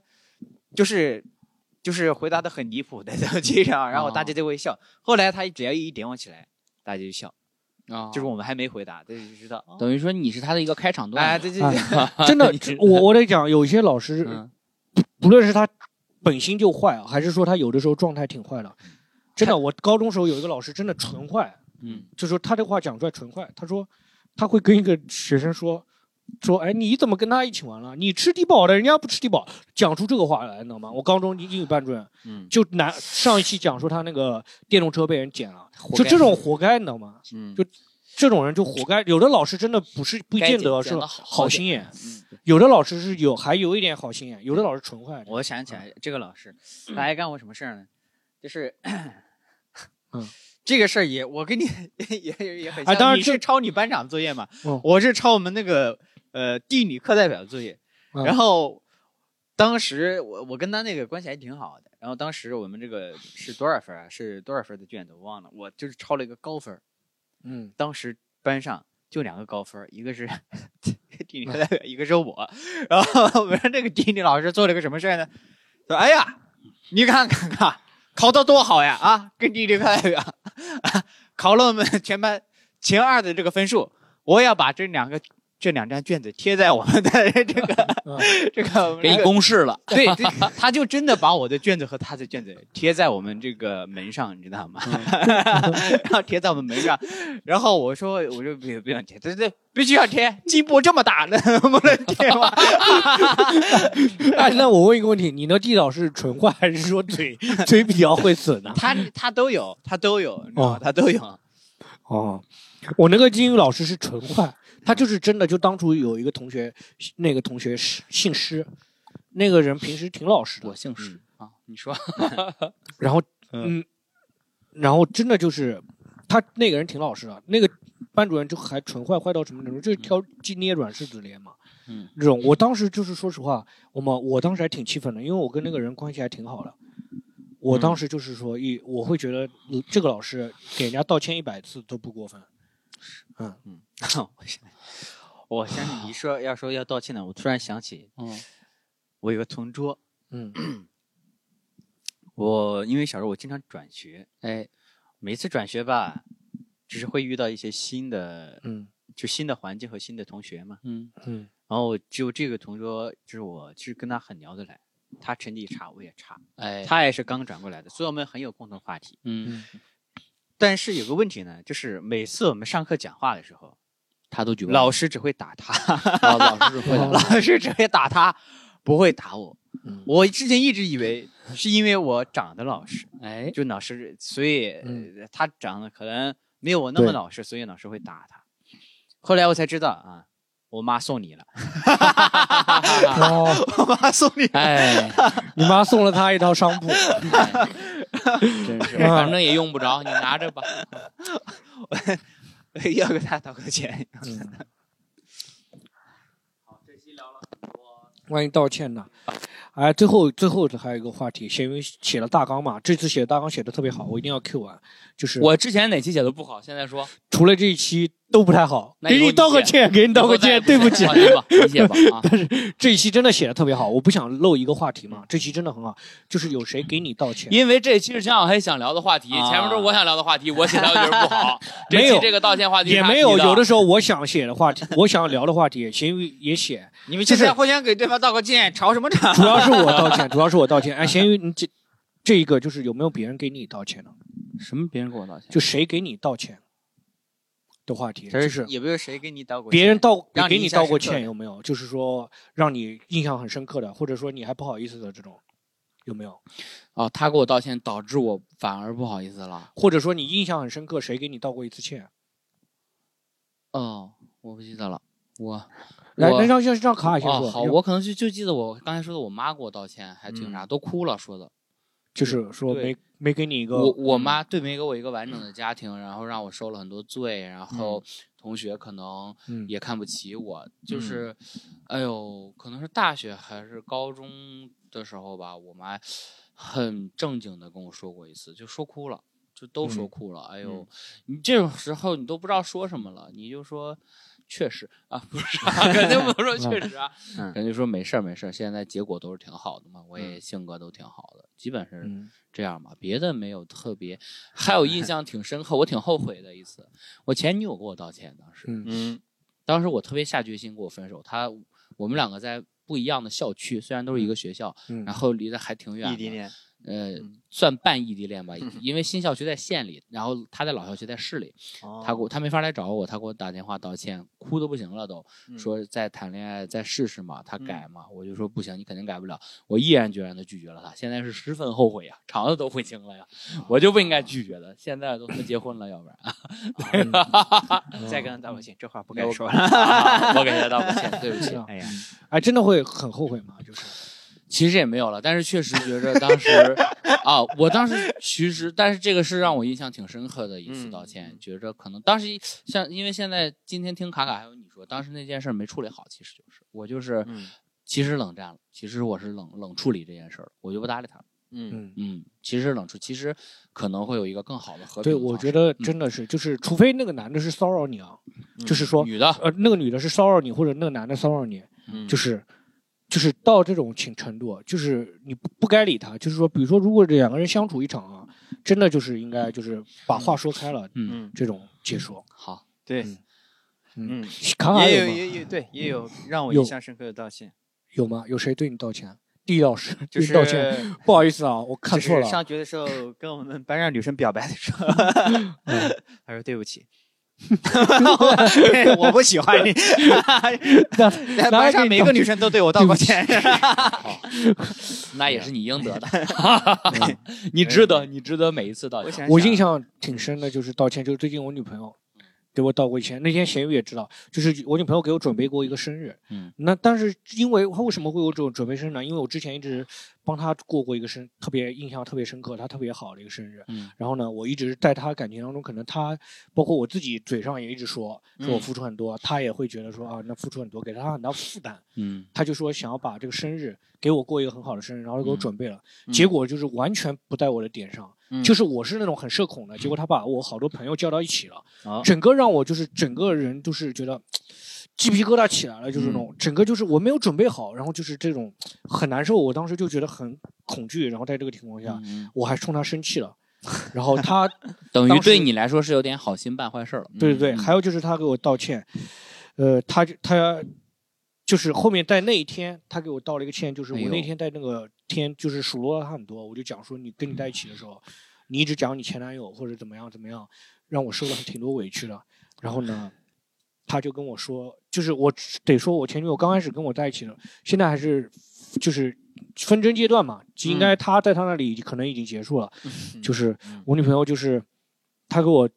就是就是回答的很离谱的东西上，然后大家就会笑。后来他只要一点我起来，大家就笑，啊，就是我们还没回答，大家就知道。哦。等于说你是他的一个开场段。哎，对对对，真的，我我得讲，有些老师，嗯。不论是他本心就坏，还是说他有的时候状态挺坏的，真的，我高中时候有一个老师真的纯坏，嗯就说他这话讲出来纯坏。他说他会跟一个学生说说，哎，你怎么跟他一起玩了？你吃低保的，人家不吃低保，讲出这个话来，你知道吗？我高中英语班主任嗯就拿上一期讲说他那个电动车被人捡了，就这种活该，你知道吗？嗯就这种人就活该。有的老师真的不是不该见得是好好心眼，嗯，有的老师是有还有一点好心眼，有的老师纯坏。我想起来这个老师，他还干过什么事儿呢？就是，嗯，这个事儿也我跟你 也也也很像。你是抄你班长作业嘛？嗯我是抄我们那个呃地理课代表作业。嗯然后当时我我跟他那个关系还挺好的。然后当时我们这个是多少分啊？是多少分的卷子我忘了。我就是抄了一个高分儿。嗯当时班上就两个高分儿，一个是 地理课代表，一个是我。然后我们这个地理老师做了个什么事儿呢？说：“哎呀，你看看看，考的多好呀！啊，跟地理课代表，考了我们全班前二的这个分数。我要把这两个这两张卷子贴在我们的这个 嗯这个给你公示了，对，这他就真的把我的卷子和他的卷子贴在我们这个门上，你知道吗？然后贴在我们门上，然后我说，我说不不想贴，对对，必须要贴，进步这么大，能不能贴吗？哎，那我问一个问题，你的地导是纯坏还是说嘴嘴比较会损呢、他他都有，他都有，你知道吗？哦。他都有。哦，我那个英语老师是纯坏，他就是真的，就当初有一个同学，那个同学是姓施，那个人平时挺老实的我，姓施啊，你说然后 嗯，然后真的就是他那个人挺老实的，那个班主任就还纯坏坏到什么程度，就是挑鸡捏软柿子捏嘛。嗯，这种我当时就是说实话，我们我当时还挺气愤的，因为我跟那个人关系还挺好的。我当时就是说一，我会觉得呃这个老师给人家道歉一百次都不过分。我想，我想起你说要说要道歉的，我突然想起，嗯我有个同桌，嗯 我因为小时候我经常转学，哎每次转学吧，就是会遇到一些新的，嗯就新的环境和新的同学嘛。嗯嗯然后就这个同桌，就是我其实跟他很聊得来，他成绩差，我也差，哎他也是刚转过来的，所以我们很有共同话题。嗯，但是有个问题呢，就是每次我们上课讲话的时候，他都举报老师只会打他，哦老师只会 的，老师只会打他，不会打我。嗯我之前一直以为是因为我长得老实，哎就老师，所以、嗯呃他长得可能没有我那么老实，所以老师会打他。后来我才知道啊，我妈送你了，哦，我妈送你。哎，你妈送了他一套商铺。哎真是，反正也用不着，你拿着吧。要给他道个歉。嗯，关于道歉呢，哎，最后最后还有一个话题，写因为写了大纲嘛，这次写的大纲写的特别好，我一定要 Q 完。就是我之前哪期写的不好？现在说，除了这一期都不太好，给你道个歉，给你道个歉，对不起理解吧，你写吧啊。这一期真的写的特别好，我不想漏一个话题嘛，这期真的很好，就是有谁给你道歉？因为这期是江小黑想聊的话题，啊前面都是我想聊的话题，我写的就是不好。没有这个道歉话题也没有，有的时候我想写的话题，我想聊的话题，咸鱼也写，你们现在互相给对方道个歉，吵什么吵？主要是我道歉，主要是我道歉。哎，咸鱼，你这这一个就是有没有别人给你道歉呢？什么别人给我道歉？就谁给你道歉的话题，就是也不是谁给你道过？别人道给你道过歉有没有？就是说让你印象很深刻的，或者说你还不好意思的这种，有没有？哦，他给我道歉，导致我反而不好意思了。或者说你印象很深刻，谁给你道过一次歉？哦，我不记得了。我来，我那让让让卡卡先哦，说。好，我可能就就记得我刚才说的，我妈给我道歉，还挺啥，都哭了说的。就是说没没给你一个我我妈对没给我一个完整的家庭，然后让我受了很多罪，然后同学可能嗯也看不起我，就是，哎呦，可能是大学还是高中的时候吧，我妈很正经的跟我说过一次，就说哭了，就都说嗯哭了。哎呦，你这种时候你都不知道说什么了，你就说。确实啊，不是 啊，肯定不能说确实啊，嗯肯定说没事儿没事儿，现在结果都是挺好的嘛，我也性格都挺好的，基本是嗯这样吧，别的没有特别。还有印象挺深刻，我挺后悔的一次，我前女友给我道歉，当时，嗯嗯当时我特别下决心跟我分手，她我们两个在不一样的校区，虽然都是一个学校，嗯然后离得还挺远的，异地恋，呃嗯，算半异地恋吧，因为新校区在县里，然后他在老校区在市里，哦。他给我他没法来找我，他给我打电话道歉，哭的不行了都，嗯。说再谈恋爱再试试嘛，他改嘛，我就说不行，你肯定改不了，我毅然决然的拒绝了他，现在是十分后悔呀，肠子都悔青了呀，我就不应该拒绝的，现在都他妈结婚了，要不然，再跟他道个歉，这话不 该说了。我给他道个歉，对不起哎呀，哎，真的会很后悔吗？就是其实也没有了，但是确实觉着当时 啊，我当时其实，但是这个是让我印象挺深刻的一次道歉，嗯觉着可能当时像因为现在今天听卡卡还有你说，当时那件事没处理好，其实就是我就是、嗯其实冷战了，其实我是冷冷处理这件事儿，我就不搭理他了。嗯嗯。嗯，其实冷处，其实可能会有一个更好的和平对。我觉得嗯真的是，就是除非那个男的是骚扰你啊，就是说，女的，呃，那个女的是骚扰你，或者那个男的骚扰你，嗯就是，就是到这种情程度，就是你不不该理他。就是说，比如说，如果这两个人相处一场啊，真的就是应该就是把话说开了，嗯，嗯，这种结束。好，对，嗯嗯，卡卡也有吗？也有对，也有让我印象深刻的道歉，有吗？有谁对你道歉？地老师就是道歉，不好意思啊，我看错了。上学的时候跟我们班上女生表白的时候，嗯 他说对不起。我不喜欢你，哪 班上每个女生都对我道过歉。那也是你应得的，你值得，你值得每一次道歉。我印象挺深的，就是道歉，就是最近我女朋友给我道过歉。那天咸鱼也知道，就是我女朋友给我准备过一个生日。嗯，那但是因为她为什么会有这种准备生日呢？因为我之前一直帮他过过一个生，特别印象特别深刻，他特别好的一个生日。嗯。然后呢，我一直在他感情当中，可能他包括我自己嘴上也一直说，说我嗯。付出很多，他也会觉得说啊，那付出很多，给他很大负担。嗯。他就说想要把这个生日给我过一个很好的生日，然后给我嗯准备了，嗯。结果就是完全不在我的点上，嗯。就是我是那种很社恐的，结果他把我好多朋友叫到一起了，哦。整个让我就是整个人都是觉得鸡皮疙瘩起来了，就是那种、整个就是我没有准备好，然后就是这种很难受，我当时就觉得很恐惧，然后在这个情况下，嗯，我还冲他生气了，然后他 等于对你来说是有点好心办坏事了。对对对，嗯。还有就是他给我道歉，呃，他就他就是后面在那一天，他给我道了一个歉，就是我那天在那个天就是数落了他很多，我就讲说你跟你在一起的时候，你一直讲你前男友或者怎么样怎么样，让我受了挺多委屈的。然后呢，他就跟我说，就是我得说我前女友刚开始跟我在一起的，现在还是就是纷争阶段嘛，就应该她在她那里可能已经结束了。就是嗯我女朋友，就是她给我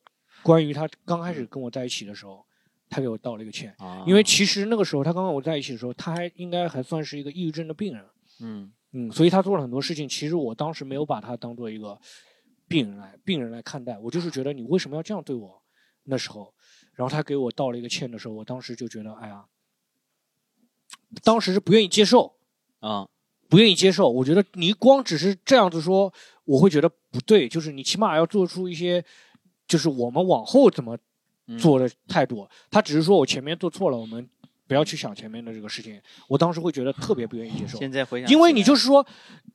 关于她刚开始跟我在一起的时候，她给我道了一个歉，啊因为其实那个时候她刚跟我在一起的时候，她还应该还算是一个抑郁症的病人，嗯嗯，所以她做了很多事情，其实我当时没有把她当做一个病人来病人来看待，我就是觉得你为什么要这样对我？那时候，然后他给我道了一个歉的时候，我当时就觉得，哎呀，当时是不愿意接受，啊不愿意接受。我觉得你光只是这样子说，我会觉得不对。就是你起码要做出一些，就是我们往后怎么嗯做的态度。他只是说我前面做错了，我们不要去想前面的这个事情。我当时会觉得特别不愿意接受，现在回想，因为你就是说，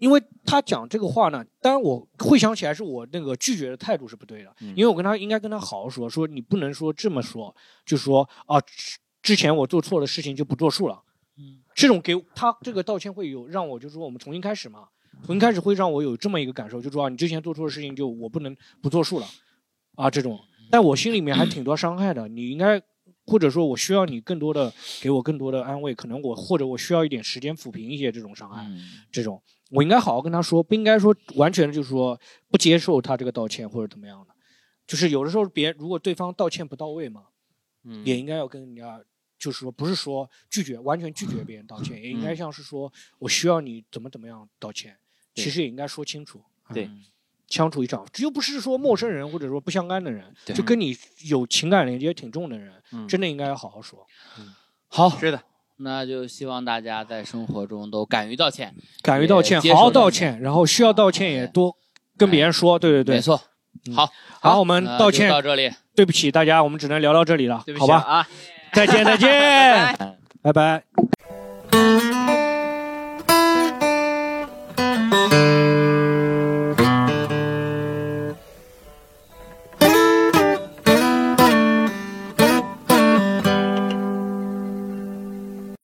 因为他讲这个话呢，当然我会想起来是我那个拒绝的态度是不对的，嗯因为我跟他应该跟他好好说，说你不能说这么说，就说啊之之前我做错的事情就不作数了。嗯，这种给他这个道歉会有让我就是说我们重新开始嘛，重新开始会让我有这么一个感受，就说啊你之前做错的事情就我不能不作数了，啊这种，但我心里面还挺多伤害的，你应该或者说我需要你更多的给我更多的安慰，可能我或者我需要一点时间抚平一些这种伤害，嗯。这种我应该好好跟他说，不应该说完全就是说不接受他这个道歉或者怎么样的，就是有的时候别如果对方道歉不到位嘛，嗯也应该要跟人家，就是说不是说拒绝完全拒绝别人道歉，也应该。像是说我需要你怎么怎么样道歉，对其实也应该说清楚。对嗯相处一场，这又不是说陌生人或者说不相干的人，就跟你有情感连接挺重的人，嗯真的应该要好好说。好，是的，那就希望大家在生活中都敢于道歉。敢于道歉，好好道歉，然后需要道歉也多跟别人说。对对对，没错。嗯好，好，我们道歉，到这里，对不起大家，我们只能聊到这里了对，不好吧？啊，再见再见，拜拜拜。